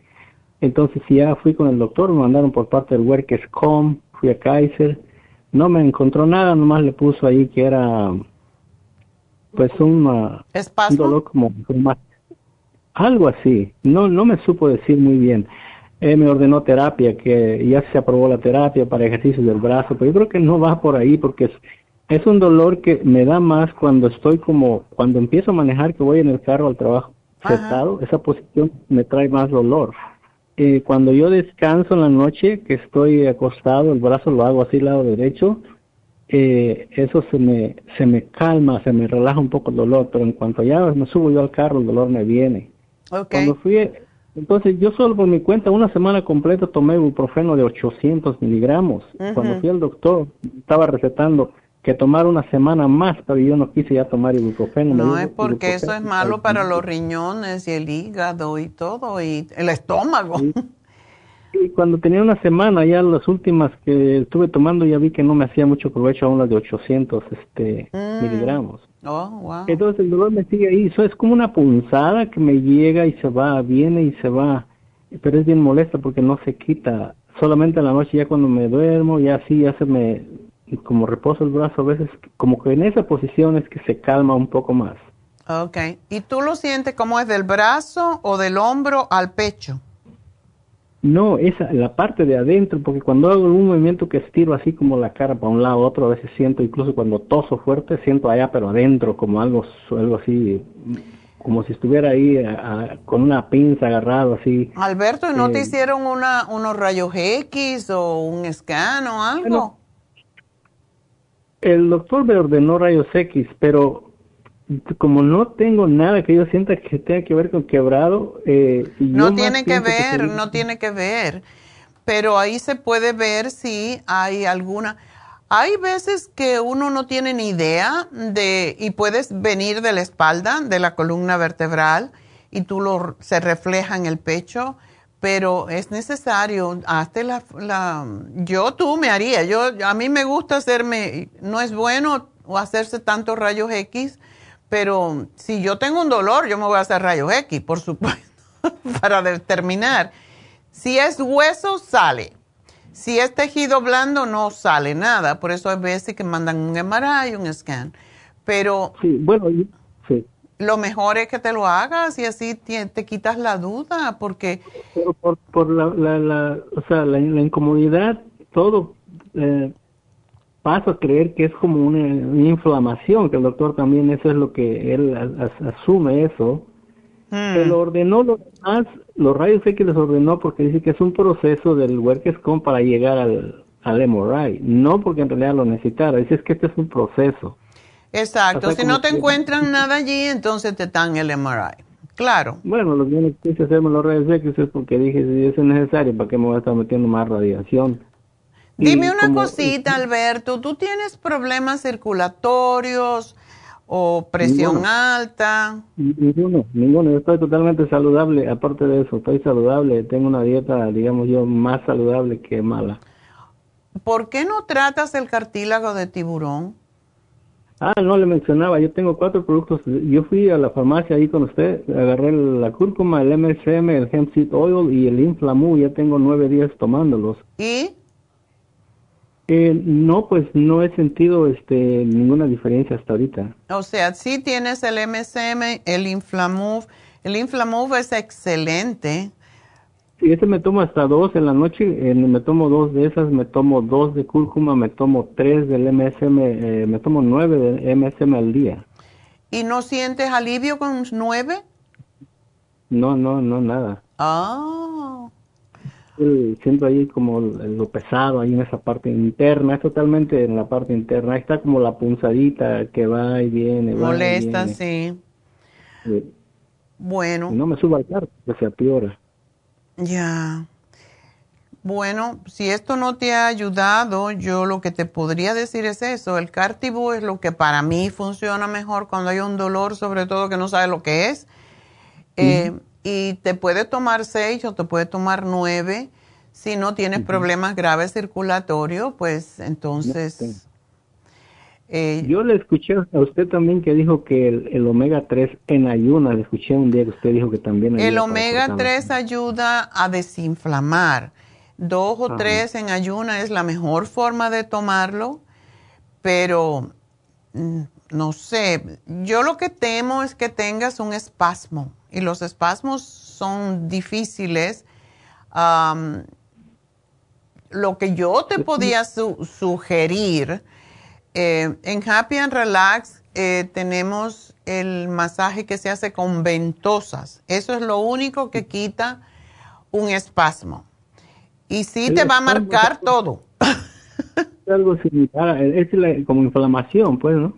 Entonces, ya fui con el doctor, me mandaron por parte del Workers.com, fui a Kaiser, no me encontró nada, nomás le puso ahí que era, pues, un, un dolor como, como algo así, no, no me supo decir muy bien me ordenó terapia, que ya se aprobó la terapia para ejercicios del brazo, pero yo creo que no va por ahí porque es, es un dolor que me da más cuando estoy como, cuando empiezo a manejar, que voy en el carro al trabajo sentado, esa posición me trae más dolor. Eh, cuando yo descanso en la noche, que estoy acostado, el brazo lo hago así, lado derecho, eh, eso se me, se me calma, se me relaja un poco el dolor, pero en cuanto ya me subo yo al carro, el dolor me viene. Cuando fui entonces yo solo por mi cuenta una semana completa tomé ibuprofeno de 800 miligramos. Cuando fui al doctor estaba recetando que tomar una semana más, pero yo no quise ya tomar ibuprofeno. No es porque eso es malo para los riñones y el hígado y todo y el estómago. Y cuando tenía una semana, ya las últimas que estuve tomando, ya vi que no me hacía mucho provecho aún las de 800 este, mm. miligramos. Oh, Entonces el dolor me sigue ahí. Eso es como una punzada que me llega y se va, viene y se va. Pero es bien molesta porque no se quita. Solamente en la noche ya cuando me duermo, ya así, ya se me, como reposo el brazo a veces, como que en esa posición es que se calma un poco más. Ok. ¿Y tú lo sientes como es del brazo o del hombro al pecho? No, esa, la parte de adentro, porque cuando hago un movimiento que estiro así como la cara para un lado otro, a veces siento, incluso cuando toso fuerte, siento allá, pero adentro, como algo, algo así. como si estuviera ahí con una pinza agarrado así. Alberto, ¿y no te Eh, hicieron una, unos rayos X o un scan o algo? El doctor me ordenó rayos X, pero como no tengo nada que yo sienta que tenga que ver con quebrado, eh, y No tiene que ver, no tiene que ver. Pero ahí se puede ver si hay alguna. Hay veces que uno no tiene ni idea de, y puedes venir de la espalda, de la columna vertebral, y tú lo, se refleja en el pecho, pero es necesario, hazte la, la, yo tú me haría, yo, a mí me gusta hacerme, no es bueno hacerse tantos rayos X, pero si yo tengo un dolor, yo me voy a hacer rayos X, por supuesto, para determinar. Si es hueso, sale. Si es tejido blando, no sale nada. Por eso hay veces que mandan un MRI, un scan. Pero Sí, bueno, sí. lo mejor es que te lo hagas y así te, te quitas la duda, porque Pero por, por la, la, la, o sea, la, la incomodidad, todo eh, paso a creer que es como una, una inflamación, que el doctor también eso es lo que él asume eso. Hmm. Se lo ordenó lo demás, los rayos X les ordenó porque dice que es un proceso del Workers.com para llegar al, al MRI, no porque en realidad lo necesitara, dice es que este es un proceso. exacto, O sea, si no te que- encuentran nada allí, entonces te dan el MRI. Claro. Bueno, lo que yo quise hacerme los rayos X es porque dije, si es necesario, ¿para qué me voy a estar metiendo más radiación? Dime una como- cosita, Alberto, ¿tú tienes problemas circulatorios o presión Ninguno. alta? Ninguno, ninguno. Yo estoy totalmente saludable. Aparte de eso, estoy saludable. Tengo una dieta, digamos yo, más saludable que mala. ¿Por qué no tratas el cartílago de tiburón? Ah, no le mencionaba. Yo tengo cuatro productos. Yo fui a la farmacia ahí con usted. Agarré la cúrcuma, el MSM, el hemp seed oil y el Inflamu. Ya tengo nueve días tomándolos. ¿Y? Eh, no, pues no he sentido este ninguna diferencia hasta ahorita. O sea, sí tienes el MSM, el Inflamove. El Inflamove es excelente. Sí, ese me tomo hasta dos en la noche, eh, me tomo dos de esas, me tomo dos de cúrcuma, me tomo tres del MSM, eh, me tomo nueve del MSM al día. ¿Y no sientes alivio con nueve? No, no, no, nada. Ah, Siento ahí como lo pesado, ahí en esa parte interna, es totalmente en la parte interna, ahí está como la punzadita que va y viene, va y molesta, viene. sí. Sí. Bueno, Y no me subo al carro, que se apiora. ya. Bueno, si esto no te ha ayudado, yo lo que te podría decir es eso. El Cartibu es lo que para mí funciona mejor cuando hay un dolor, sobre todo que no sabes lo que es. Eh, y te puede tomar seis o te puede tomar nueve. Si no tienes problemas graves circulatorios, pues entonces... eh, Yo le escuché a usted también que dijo que el, el omega 3 en ayunas, le escuché un día que usted dijo que también el omega cortar la- 3 ayuda a desinflamar. Dos o Ajá. tres en ayuna es la mejor forma de tomarlo, pero mm, no sé, yo lo que temo es que tengas un espasmo y los espasmos son difíciles. Lo que yo te podía su- sugerir, eh, en Happy and Relax eh, tenemos el masaje que se hace con ventosas. Eso es lo único que quita un espasmo. Y sí El te va a marcar todo. Es algo similar, es la- como inflamación, pues, ¿no?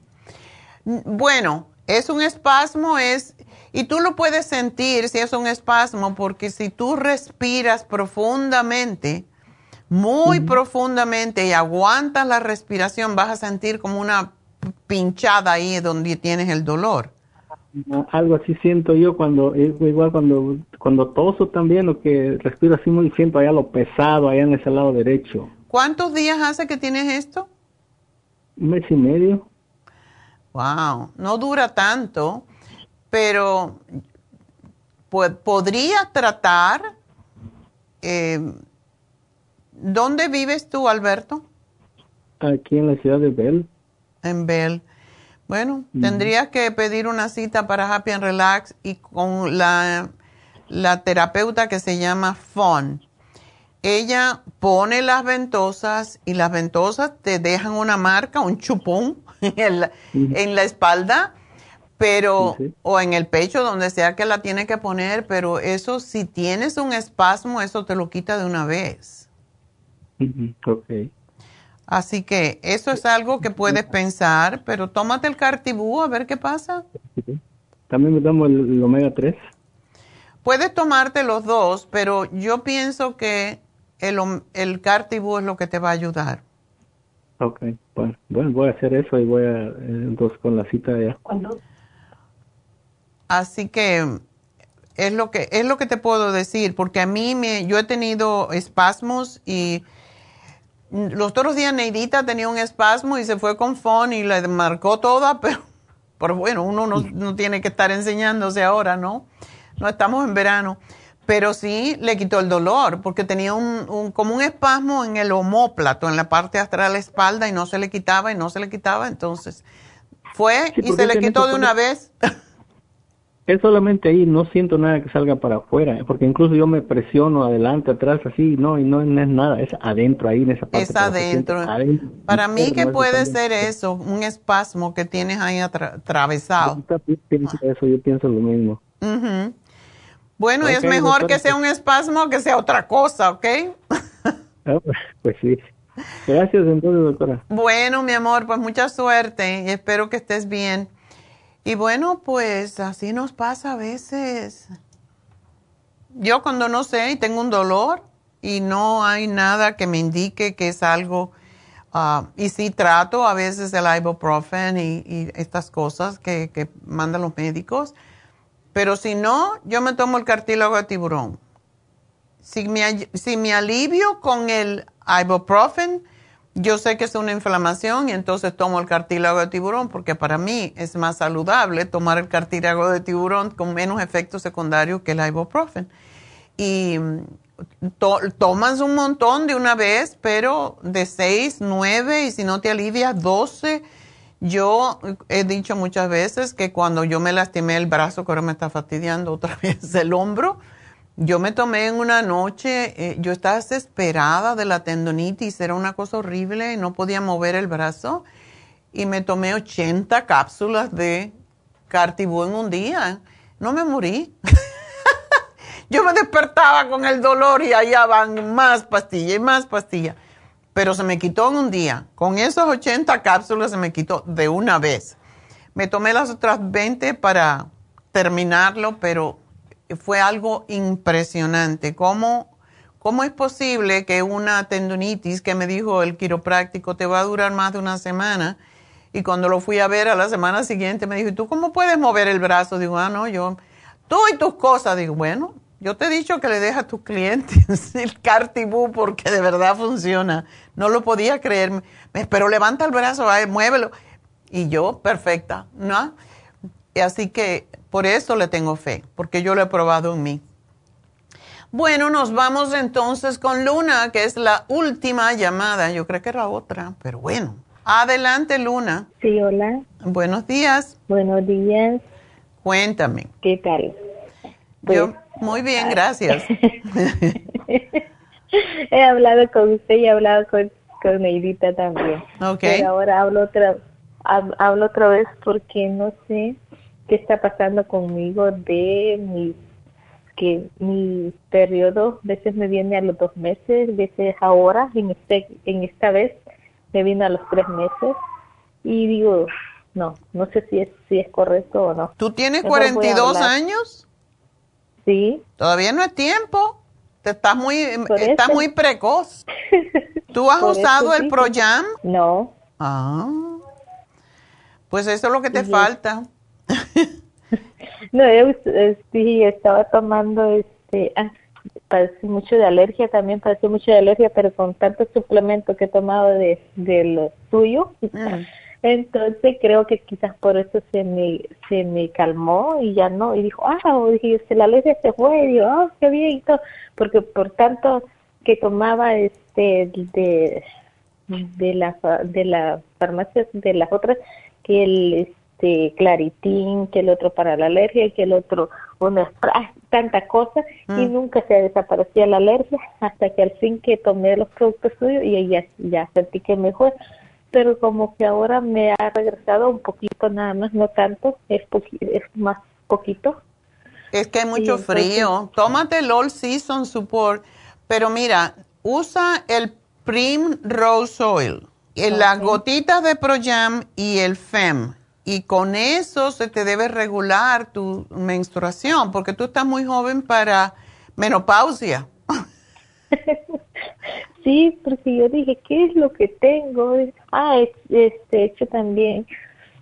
Bueno, es un espasmo, es, y tú lo puedes sentir si es un espasmo, porque si tú respiras profundamente, muy profundamente y aguantas la respiración, vas a sentir como una pinchada ahí donde tienes el dolor. Ah, Algo así siento yo cuando, es igual cuando, cuando toso también, o que respiro así muy, siento allá lo pesado, allá en ese lado derecho. ¿Cuántos días hace que tienes esto? Un mes y medio. Wow, no dura tanto, pero pues, podría tratar. eh, ¿Dónde vives tú, Alberto? Aquí en la ciudad de Bell. En Bell. Bueno, tendrías que pedir una cita para Happy and Relax y con la, la terapeuta que se llama Fon. Ella pone las ventosas y las ventosas te dejan una marca, un chupón en la, en la espalda, pero o en el pecho, donde sea que la tiene que poner, pero eso si tienes un espasmo, eso te lo quita de una vez. Ok. Así que eso es algo que puedes pensar, pero tómate el cartibú a ver qué pasa. También me tomo el, omega 3. Puedes tomarte los dos, pero yo pienso que el, el cartibú es lo que te va a ayudar. Ok, bueno, bueno voy a hacer eso y voy a, entonces con la cita ya. ¿Cuándo? Así que es lo que es lo que te puedo decir, porque a mí me, yo he tenido espasmos y los otros días Neidita tenía un espasmo y se fue con FON y le marcó toda, pero, pero bueno, uno no, tiene que estar enseñándose ahora, ¿no? No estamos en verano. Pero sí le quitó el dolor porque tenía un, como un espasmo en el homóplato, en la parte atrás de la espalda y no se le quitaba y no se le quitaba. Entonces fue y se le quitó de una vez. Es solamente ahí, no siento nada que salga para afuera, porque incluso yo me presiono adelante, atrás, así, no, y no, es nada, es adentro, ahí en esa parte. Es adentro. Para mí que puede ser eso, un espasmo que tienes ahí atravesado. Yo pienso eso, yo pienso lo mismo. Bueno, es mejor que sea un espasmo que sea otra cosa, ¿ok? Ah, pues, pues sí. Gracias entonces, doctora. Bueno, mi amor, pues mucha suerte y espero que estés bien. Y bueno, pues así nos pasa a veces. Yo cuando no sé y tengo un dolor y no hay nada que me indique que es algo, ah, y sí trato a veces el ibuprofen y, estas cosas que, mandan los médicos, pero si no, yo me tomo el cartílago de tiburón. Si me, si me alivio con el ibuprofen, yo sé que es una inflamación y entonces tomo el cartílago de tiburón porque para mí es más saludable tomar el cartílago de tiburón con menos efectos secundarios que el ibuprofen. Y mm, tomas un montón de una vez, pero de 6, 9 y si no te alivias 12. Yo he dicho muchas veces que cuando yo me lastimé el brazo, que ahora me está fastidiando otra vez el hombro, yo me tomé en una noche, eh, yo estaba desesperada de la tendonitis, era una cosa horrible, no podía mover el brazo y me tomé 80 cápsulas de Cartibú en un día. No me morí. yo me despertaba con el dolor y allá van más pastillas y más pastillas. Pero se me quitó en un día. Con esas 80 cápsulas se me quitó de una vez. Me tomé las otras 20 para terminarlo, pero fue algo impresionante. ¿Cómo, ¿Cómo es posible que una tendonitis que me dijo el quiropráctico te va a durar más de una semana? Y cuando lo fui a ver a la semana siguiente me dijo, ¿y tú cómo puedes mover el brazo? Digo, ah, no, yo, tú y tus cosas. Digo, bueno, yo te he dicho que le dejas a tus clientes el Cartibú porque de verdad funciona. No lo podía creer. Pero levanta el brazo, muévelo. Y yo, perfecta, ¿no? Así que por eso le tengo fe, porque yo lo he probado en mí. Bueno, nos vamos entonces con Luna, que es la última llamada. Yo creo que era otra, pero bueno. Adelante, Luna. Sí, hola. Buenos días. Buenos días. Cuéntame. ¿Qué tal? Yo, pues, muy bien, gracias. he hablado con usted y he hablado con, con Neidita también. Ok. Pero ahora hablo otra, hablo otra vez porque no sé qué está pasando conmigo de mi que mi periodo a veces me viene a los dos meses, a veces ahora, en este, en esta vez me vino a los tres meses y digo, no, no sé si es, si es correcto o no. ¿Tú tienes 42 años? Sí. Todavía no es tiempo. Te estás muy, estás muy precoz. ¿Tú has usado el Proyam? No. Ah. Pues eso es lo que te falta. No, yo sí estaba tomando este, ah, mucho de alergia también, parece mucho de alergia, pero con tantos suplementos que he tomado de, de lo suyo, mm. entonces creo que quizás por eso se me, se me calmó y ya no, y dijo, ah, dije, la alergia se fue, y digo, ah, qué bien, porque por tanto que tomaba este de de la de la farmacia de las otras que el este claritín, que el otro para la alergia, que el otro una tanta cosa y mm. nunca se desaparecía la alergia hasta que al fin que tomé los productos suyos y ya, ya sentí que mejor. pero como que ahora me ha regresado un poquito nada más, no tanto, es, es más poquito. Es que hay mucho frío. Tómate el All Season Support, pero mira, usa el Prim Rose Oil, las gotitas de Projam y el FEM. Y con eso se te debe regular tu menstruación, porque tú estás muy joven para menopausia. sí, porque yo dije, ¿qué es lo que tengo? Ah, este, hecho también,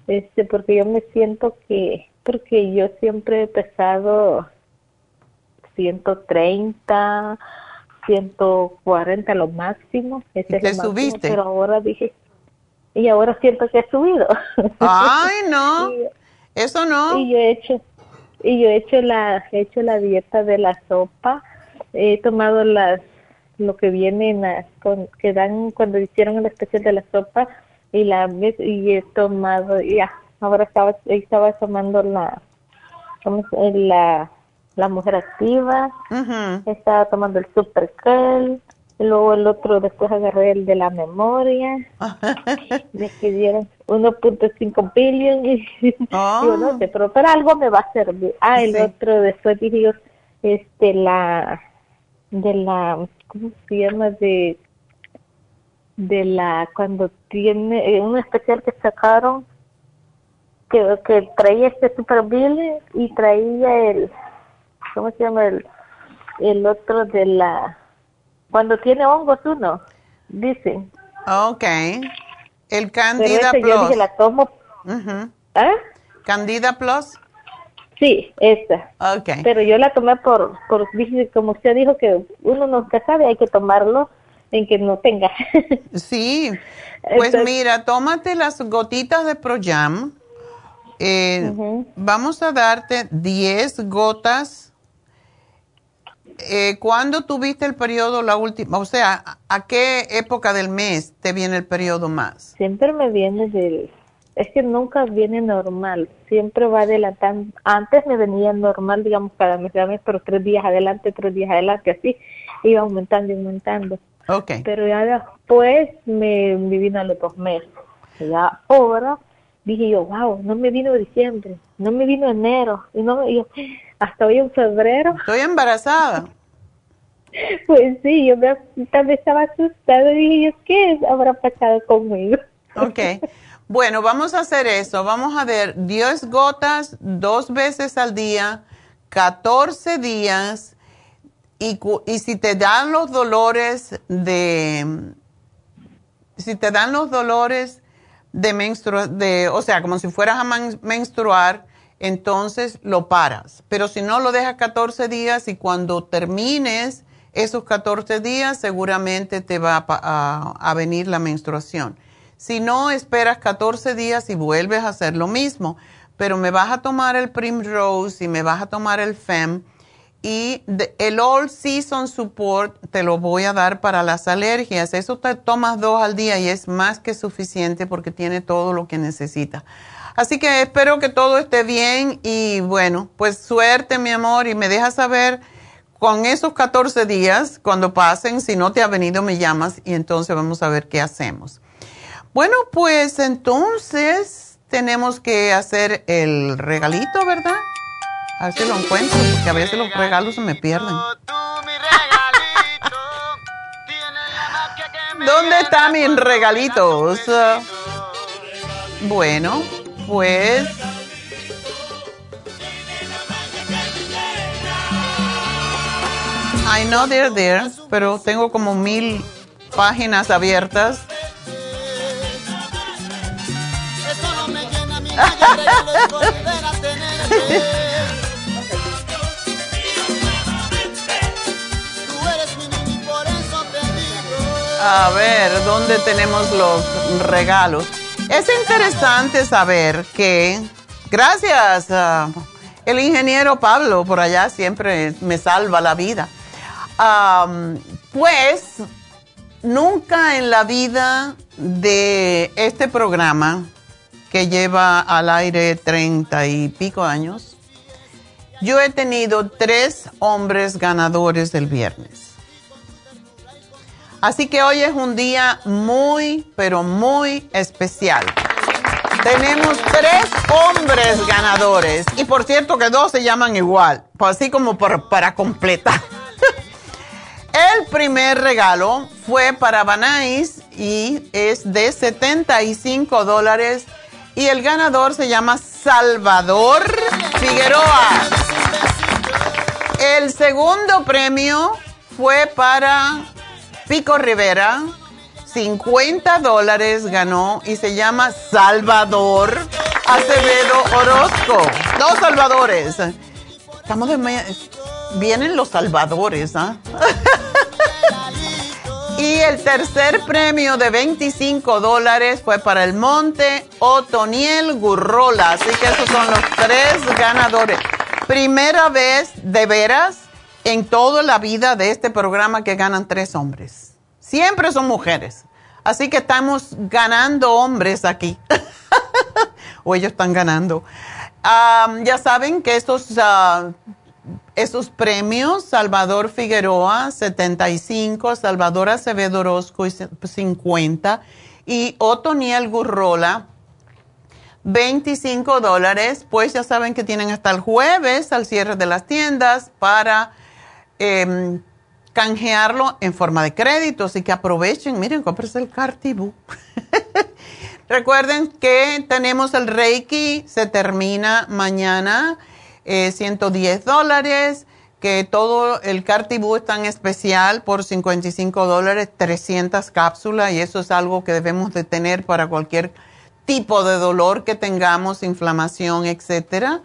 este, porque yo me siento que, porque yo siempre he pesado 130, 140 lo máximo. Ese ¿Te subiste? Pero ahora dije, y ahora siento que he subido. Ay, no, eso no. Y yo he hecho, y yo he hecho la, he hecho la dieta de la sopa, he tomado las, lo que viene con, que dan cuando hicieron el especial de la sopa y la y he tomado, ya, ahora estaba, estaba tomando la, ¿cómo la la mujer activa, estaba tomando el super luego el otro después agarré el de la memoria, me pidieron 1.5 billion y yo no sé, pero para algo me va a servir. Ah, el otro después dije este, la, de la, ¿cómo se llama? De, de la, cuando tiene, eh, un especial que sacaron, que, que traía este super billion y traía el ¿cómo se llama el, el otro de la, cuando tiene hongos uno, dicen. Ok. El Candida Plus. Yo dije, la tomo. ¿Ah? Candida Plus. Sí, esa. Okay. Pero yo la tomé por, por, como usted dijo que uno nunca sabe, hay que tomarlo en que no tenga. sí. Pues mira, tómate las gotitas de Projam. Eh, Vamos a darte 10 gotas eh, ¿cuándo tuviste el periodo la última? O sea, ¿a qué época del mes te viene el periodo más? Siempre me viene del... Es que nunca viene normal, siempre va adelantando. Antes me venía normal, digamos, cada mes, cada mes, pero tres días adelante, tres días adelante, así, iba aumentando y aumentando. Ok. Pero ya después me, me vino a los dos meses. Ya ahora dije yo, wow, no me vino diciembre, no me vino enero, y no, yo, hasta hoy en febrero. Estoy embarazada. Pues sí, yo me, también estaba asustada y dije, ¿qué habrá pasado conmigo? Ok. Bueno, vamos a hacer eso. Vamos a ver 10 gotas dos veces al día, 14 días. Y, y si te dan los dolores de. Si te dan los dolores de menstruar, de, o sea, como si fueras a menstruar, entonces lo paras. Pero si no, lo dejas 14 días y cuando termines esos 14 días, seguramente te va a, venir la menstruación. Si no, esperas 14 días y vuelves a hacer lo mismo. Pero me vas a tomar el Primrose y me vas a tomar el FEM y el All Season Support te lo voy a dar para las alergias. Eso te tomas dos al día y es más que suficiente porque tiene todo lo que necesita. Así que espero que todo esté bien y bueno, pues suerte mi amor y me dejas saber con esos 14 días, cuando pasen, si no te ha venido me llamas y entonces vamos a ver qué hacemos. Bueno, pues entonces tenemos que hacer el regalito, ¿verdad? A ver si lo encuentro, porque a veces los regalos se me pierden. ¿Dónde están mis regalitos? Bueno, pues... I know they're there, pero tengo como mil páginas abiertas. A ver, ¿dónde tenemos los regalos? Es interesante saber que, gracias, a el ingeniero Pablo por allá siempre me salva la vida. pues nunca en la vida de este programa, que lleva al aire treinta y pico años, yo he tenido tres hombres ganadores del viernes. Así que hoy es un día muy, pero muy especial. Tenemos tres hombres ganadores. Y por cierto que dos se llaman igual, pues así como para completar. El primer regalo fue para Banais y es de 75 dólares. Y el ganador se llama Salvador Figueroa. El segundo premio fue para Pico Rivera. 50 dólares ganó y se llama Salvador Acevedo Orozco. Dos Salvadores. Estamos de... Vienen los Salvadores, ¿ah? y el tercer premio de 25 dólares fue para el Monte Otoniel Gurrola. Así que esos son los tres ganadores. Primera vez de veras en toda la vida de este programa que ganan tres hombres. Siempre son mujeres. Así que estamos ganando hombres aquí. o ellos están ganando. ya saben que estos, uh, estos premios, Salvador Figueroa, 75, Salvador Acevedo Orozco, 50, y Otoniel Gurrola, 25 dólares, pues ya saben que tienen hasta el jueves al cierre de las tiendas para em, canjearlo en forma de crédito, así que aprovechen, miren, cómprense el Cartibú. Recuerden que tenemos el Reiki, se termina mañana, 110 eh, dólares, que todo el Cartibú está en especial por 55 dólares, 300 cápsulas, y eso es algo que debemos de tener para cualquier tipo de dolor que tengamos, inflamación, etcétera.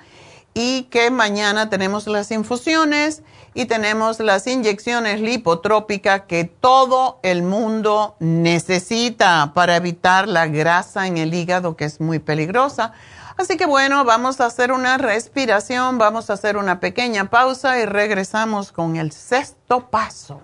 Y que mañana tenemos las infusiones y tenemos las inyecciones lipotrópicas que todo el mundo necesita para evitar la grasa en el hígado, que es muy peligrosa. Así que bueno, vamos a hacer una respiración, vamos a hacer una pequeña pausa y regresamos con el sexto paso.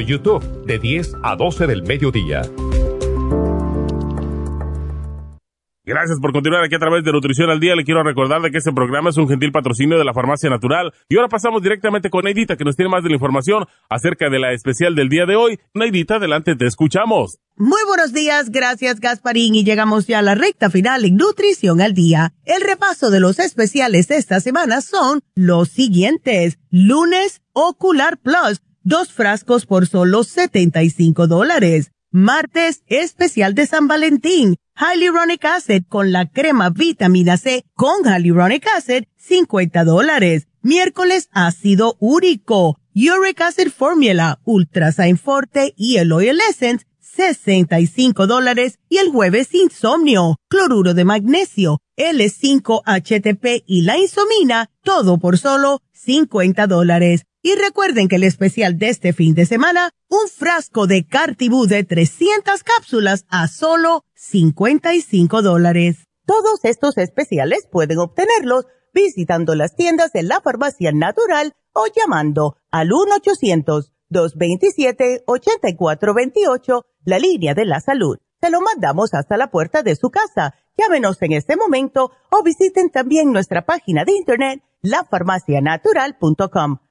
YouTube de 10 a 12 del mediodía. Gracias por continuar aquí a través de Nutrición al Día. Le quiero recordar de que este programa es un gentil patrocinio de la Farmacia Natural. Y ahora pasamos directamente con Neidita, que nos tiene más de la información acerca de la especial del día de hoy. Neidita, adelante, te escuchamos. Muy buenos días, gracias Gasparín. Y llegamos ya a la recta final en Nutrición al Día. El repaso de los especiales de esta semana son los siguientes. Lunes, Ocular Plus dos frascos por solo 75 dólares. Martes, especial de San Valentín, Hyaluronic Acid con la crema vitamina C con Hyaluronic Acid, 50 dólares. Miércoles, ácido úrico, Uric Acid Formula, Ultrasign Forte y el Oil Essence, 65 dólares y el jueves insomnio, cloruro de magnesio, L5-HTP y la insomina, todo por solo 50 dólares. Y recuerden que el especial de este fin de semana, un frasco de Cartibú de 300 cápsulas a solo 55 dólares. Todos estos especiales pueden obtenerlos visitando las tiendas de la farmacia natural o llamando al 1-800-227-8428, la línea de la salud. Se lo mandamos hasta la puerta de su casa. Llámenos en este momento o visiten también nuestra página de internet, lafarmacianatural.com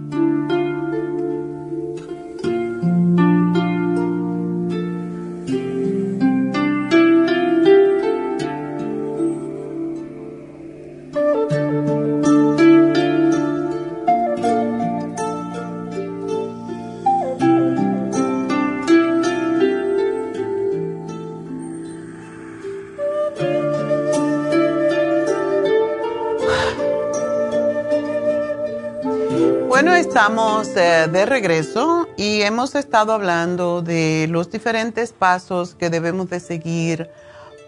Bueno, estamos eh, de regreso y hemos estado hablando de los diferentes pasos que debemos de seguir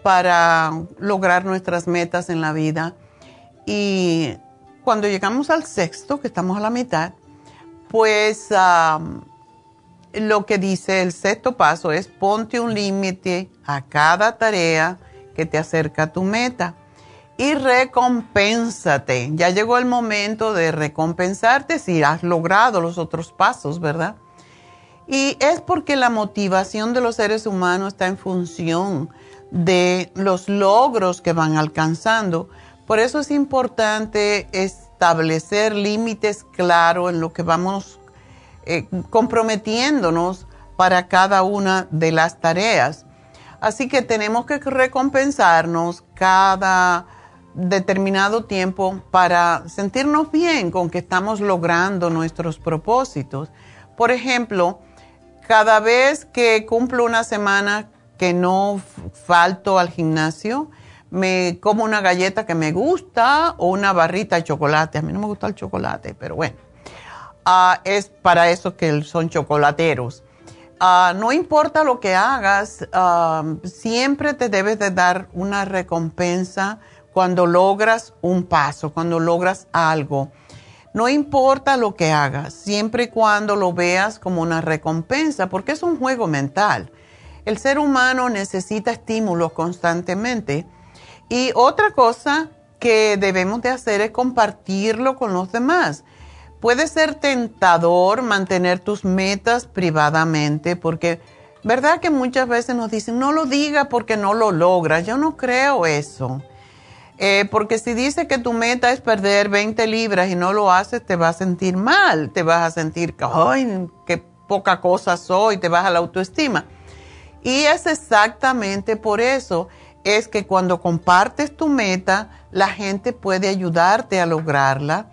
para lograr nuestras metas en la vida. Y cuando llegamos al sexto, que estamos a la mitad, pues lo que dice el sexto paso es ponte un límite a cada tarea que te acerca a tu meta y recompénsate. Ya llegó el momento de recompensarte si has logrado los otros pasos, ¿verdad? Y es porque la motivación de los seres humanos está en función de los logros que van alcanzando. Por eso es importante establecer límites claros en lo que vamos eh, comprometiéndonos para cada una de las tareas. Así que tenemos que recompensarnos cada determinado tiempo para sentirnos bien con que estamos logrando nuestros propósitos. Por ejemplo, cada vez que cumplo una semana que no falto al gimnasio, me como una galleta que me gusta o una barrita de chocolate. A mí no me gusta el chocolate, pero bueno, ah, es para eso que son chocolateros. Ah, no importa lo que hagas, ah, siempre te debes de dar una recompensa cuando logras un paso, cuando logras algo. No importa lo que hagas, siempre y cuando lo veas como una recompensa, porque es un juego mental. El ser humano necesita estímulos constantemente. Y otra cosa que debemos de hacer es compartirlo con los demás. Puede ser tentador mantener tus metas privadamente porque, ¿verdad que muchas veces nos dicen, no lo diga porque no lo logras? Yo no creo eso. Eh, porque si dice que tu meta es perder 20 libras y no lo haces, te vas a sentir mal, te vas a sentir que, qué poca cosa soy, te baja la autoestima. Y es exactamente por eso, es que cuando compartes tu meta, la gente puede ayudarte a lograrla.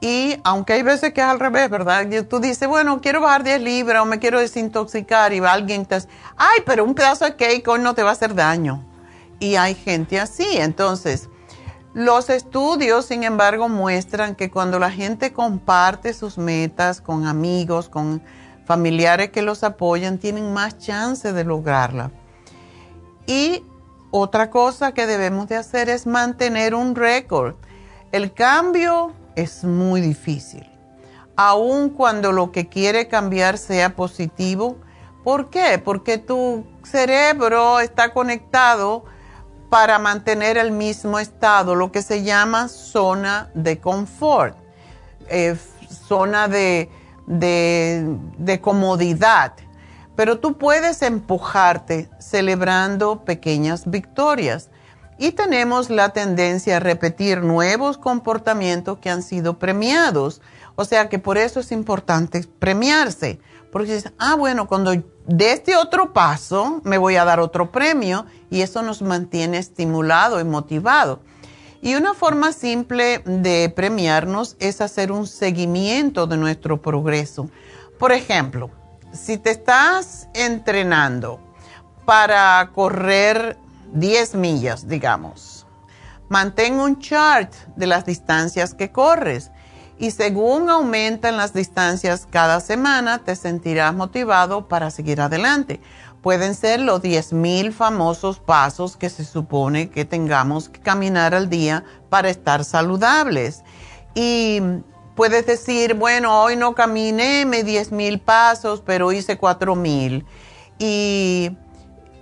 Y aunque hay veces que es al revés, ¿verdad? Tú dices, bueno, quiero bajar 10 libras o me quiero desintoxicar y alguien te dice, ay, pero un pedazo de cake hoy no te va a hacer daño. Y hay gente así. Entonces, los estudios, sin embargo, muestran que cuando la gente comparte sus metas con amigos, con familiares que los apoyan, tienen más chance de lograrla. Y otra cosa que debemos de hacer es mantener un récord. El cambio es muy difícil, aun cuando lo que quiere cambiar sea positivo. ¿Por qué? Porque tu cerebro está conectado para mantener el mismo estado, lo que se llama zona de confort, eh, zona de, de comodidad. Pero tú puedes empujarte celebrando pequeñas victorias. Y tenemos la tendencia a repetir nuevos comportamientos que han sido premiados. O sea que por eso es importante premiarse. Porque dices, ah, bueno, cuando de este otro paso me voy a dar otro premio y eso nos mantiene estimulado y motivado. Y una forma simple de premiarnos es hacer un seguimiento de nuestro progreso. Por ejemplo, si te estás entrenando para correr 10 millas, digamos, mantén un chart de las distancias que corres y según aumentan las distancias cada semana, te sentirás motivado para seguir adelante. Pueden ser los 10.000 famosos pasos que se supone que tengamos que caminar al día para estar saludables. Y puedes decir, bueno, hoy no caminé me 10.000 pasos, pero hice 4.000. Y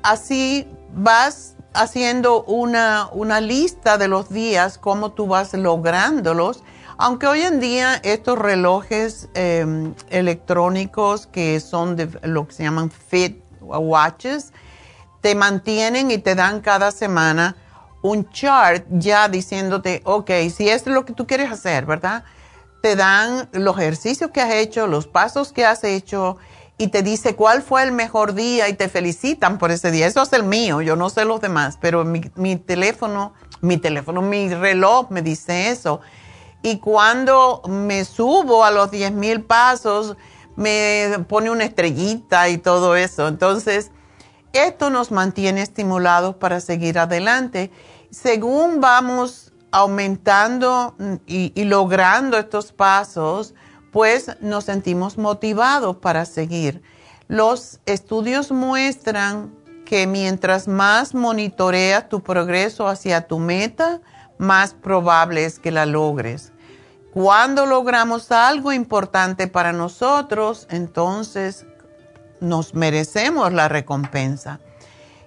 así vas haciendo una, una lista de los días, cómo tú vas lográndolos aunque hoy en día estos relojes em, electrónicos que son de lo que se llaman Fit Watches, te mantienen y te dan cada semana un chart ya diciéndote, ok, si es lo que tú quieres hacer, ¿verdad? Te dan los ejercicios que has hecho, los pasos que has hecho y te dice cuál fue el mejor día y te felicitan por ese día. Eso es el mío, yo no sé los demás, pero mi, mi teléfono, mi teléfono, mi reloj me dice eso y cuando me subo a los 10 mil pasos, me pone una estrellita y todo eso. Entonces, esto nos mantiene estimulados para seguir adelante. Según vamos aumentando y, y, logrando estos pasos, pues nos sentimos motivados para seguir. Los estudios muestran que mientras más monitoreas tu progreso hacia tu meta, más probable es que la logres. Cuando logramos algo importante para nosotros, entonces nos merecemos la recompensa.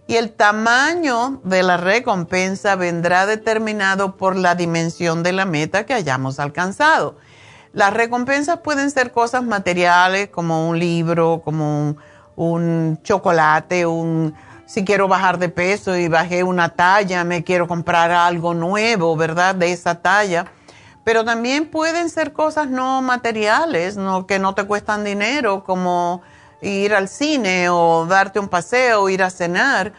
Y el tamaño de la recompensa vendrá determinado por la dimensión de la meta que hayamos alcanzado. Las recompensas pueden ser cosas materiales como un libro, como un, chocolate, un, si quiero bajar de peso y bajé una talla, me quiero comprar algo nuevo, ¿verdad? De esa talla pero también pueden ser cosas no materiales, no, que no te cuestan dinero, como ir al cine o darte un paseo, ir a cenar.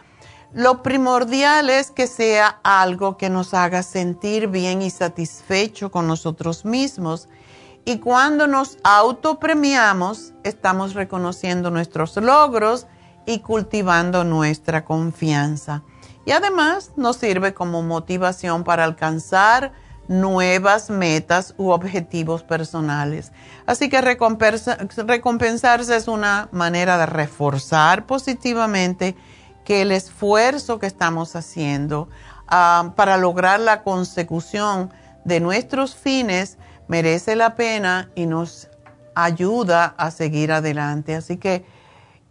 Lo primordial es que sea algo que nos haga sentir bien y satisfecho con nosotros mismos. Y cuando nos autopremiamos, estamos reconociendo nuestros logros y cultivando nuestra confianza. Y además nos sirve como motivación para alcanzar nuevas metas u objetivos personales. Así que recompensarse es una manera de reforzar positivamente que el esfuerzo que estamos haciendo ah, para lograr la consecución de nuestros fines merece la pena y nos ayuda a seguir adelante. Así que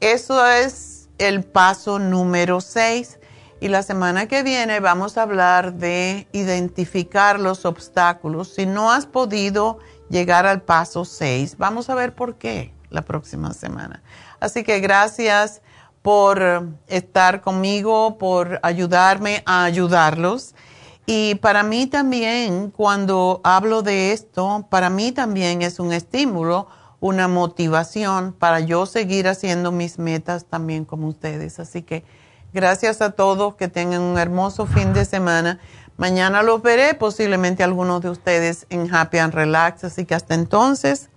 eso es el paso número 6 y la semana que viene vamos a hablar de identificar los obstáculos. Si no has podido llegar al paso 6, vamos a ver por qué la próxima semana. Así que gracias por estar conmigo, por ayudarme a ayudarlos. Y para mí también, cuando hablo de esto, para mí también es un estímulo, una motivación para yo seguir haciendo mis metas también como ustedes. Así que Gracias a todos, que tengan un hermoso fin de semana. Mañana los veré, posiblemente algunos de ustedes en Happy and Relax, así que hasta entonces,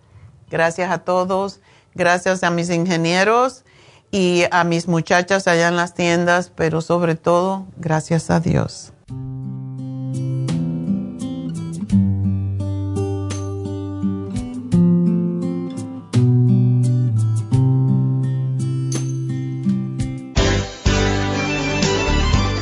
gracias a todos, gracias a mis ingenieros y a mis muchachas allá en las tiendas, pero sobre todo, gracias a Dios.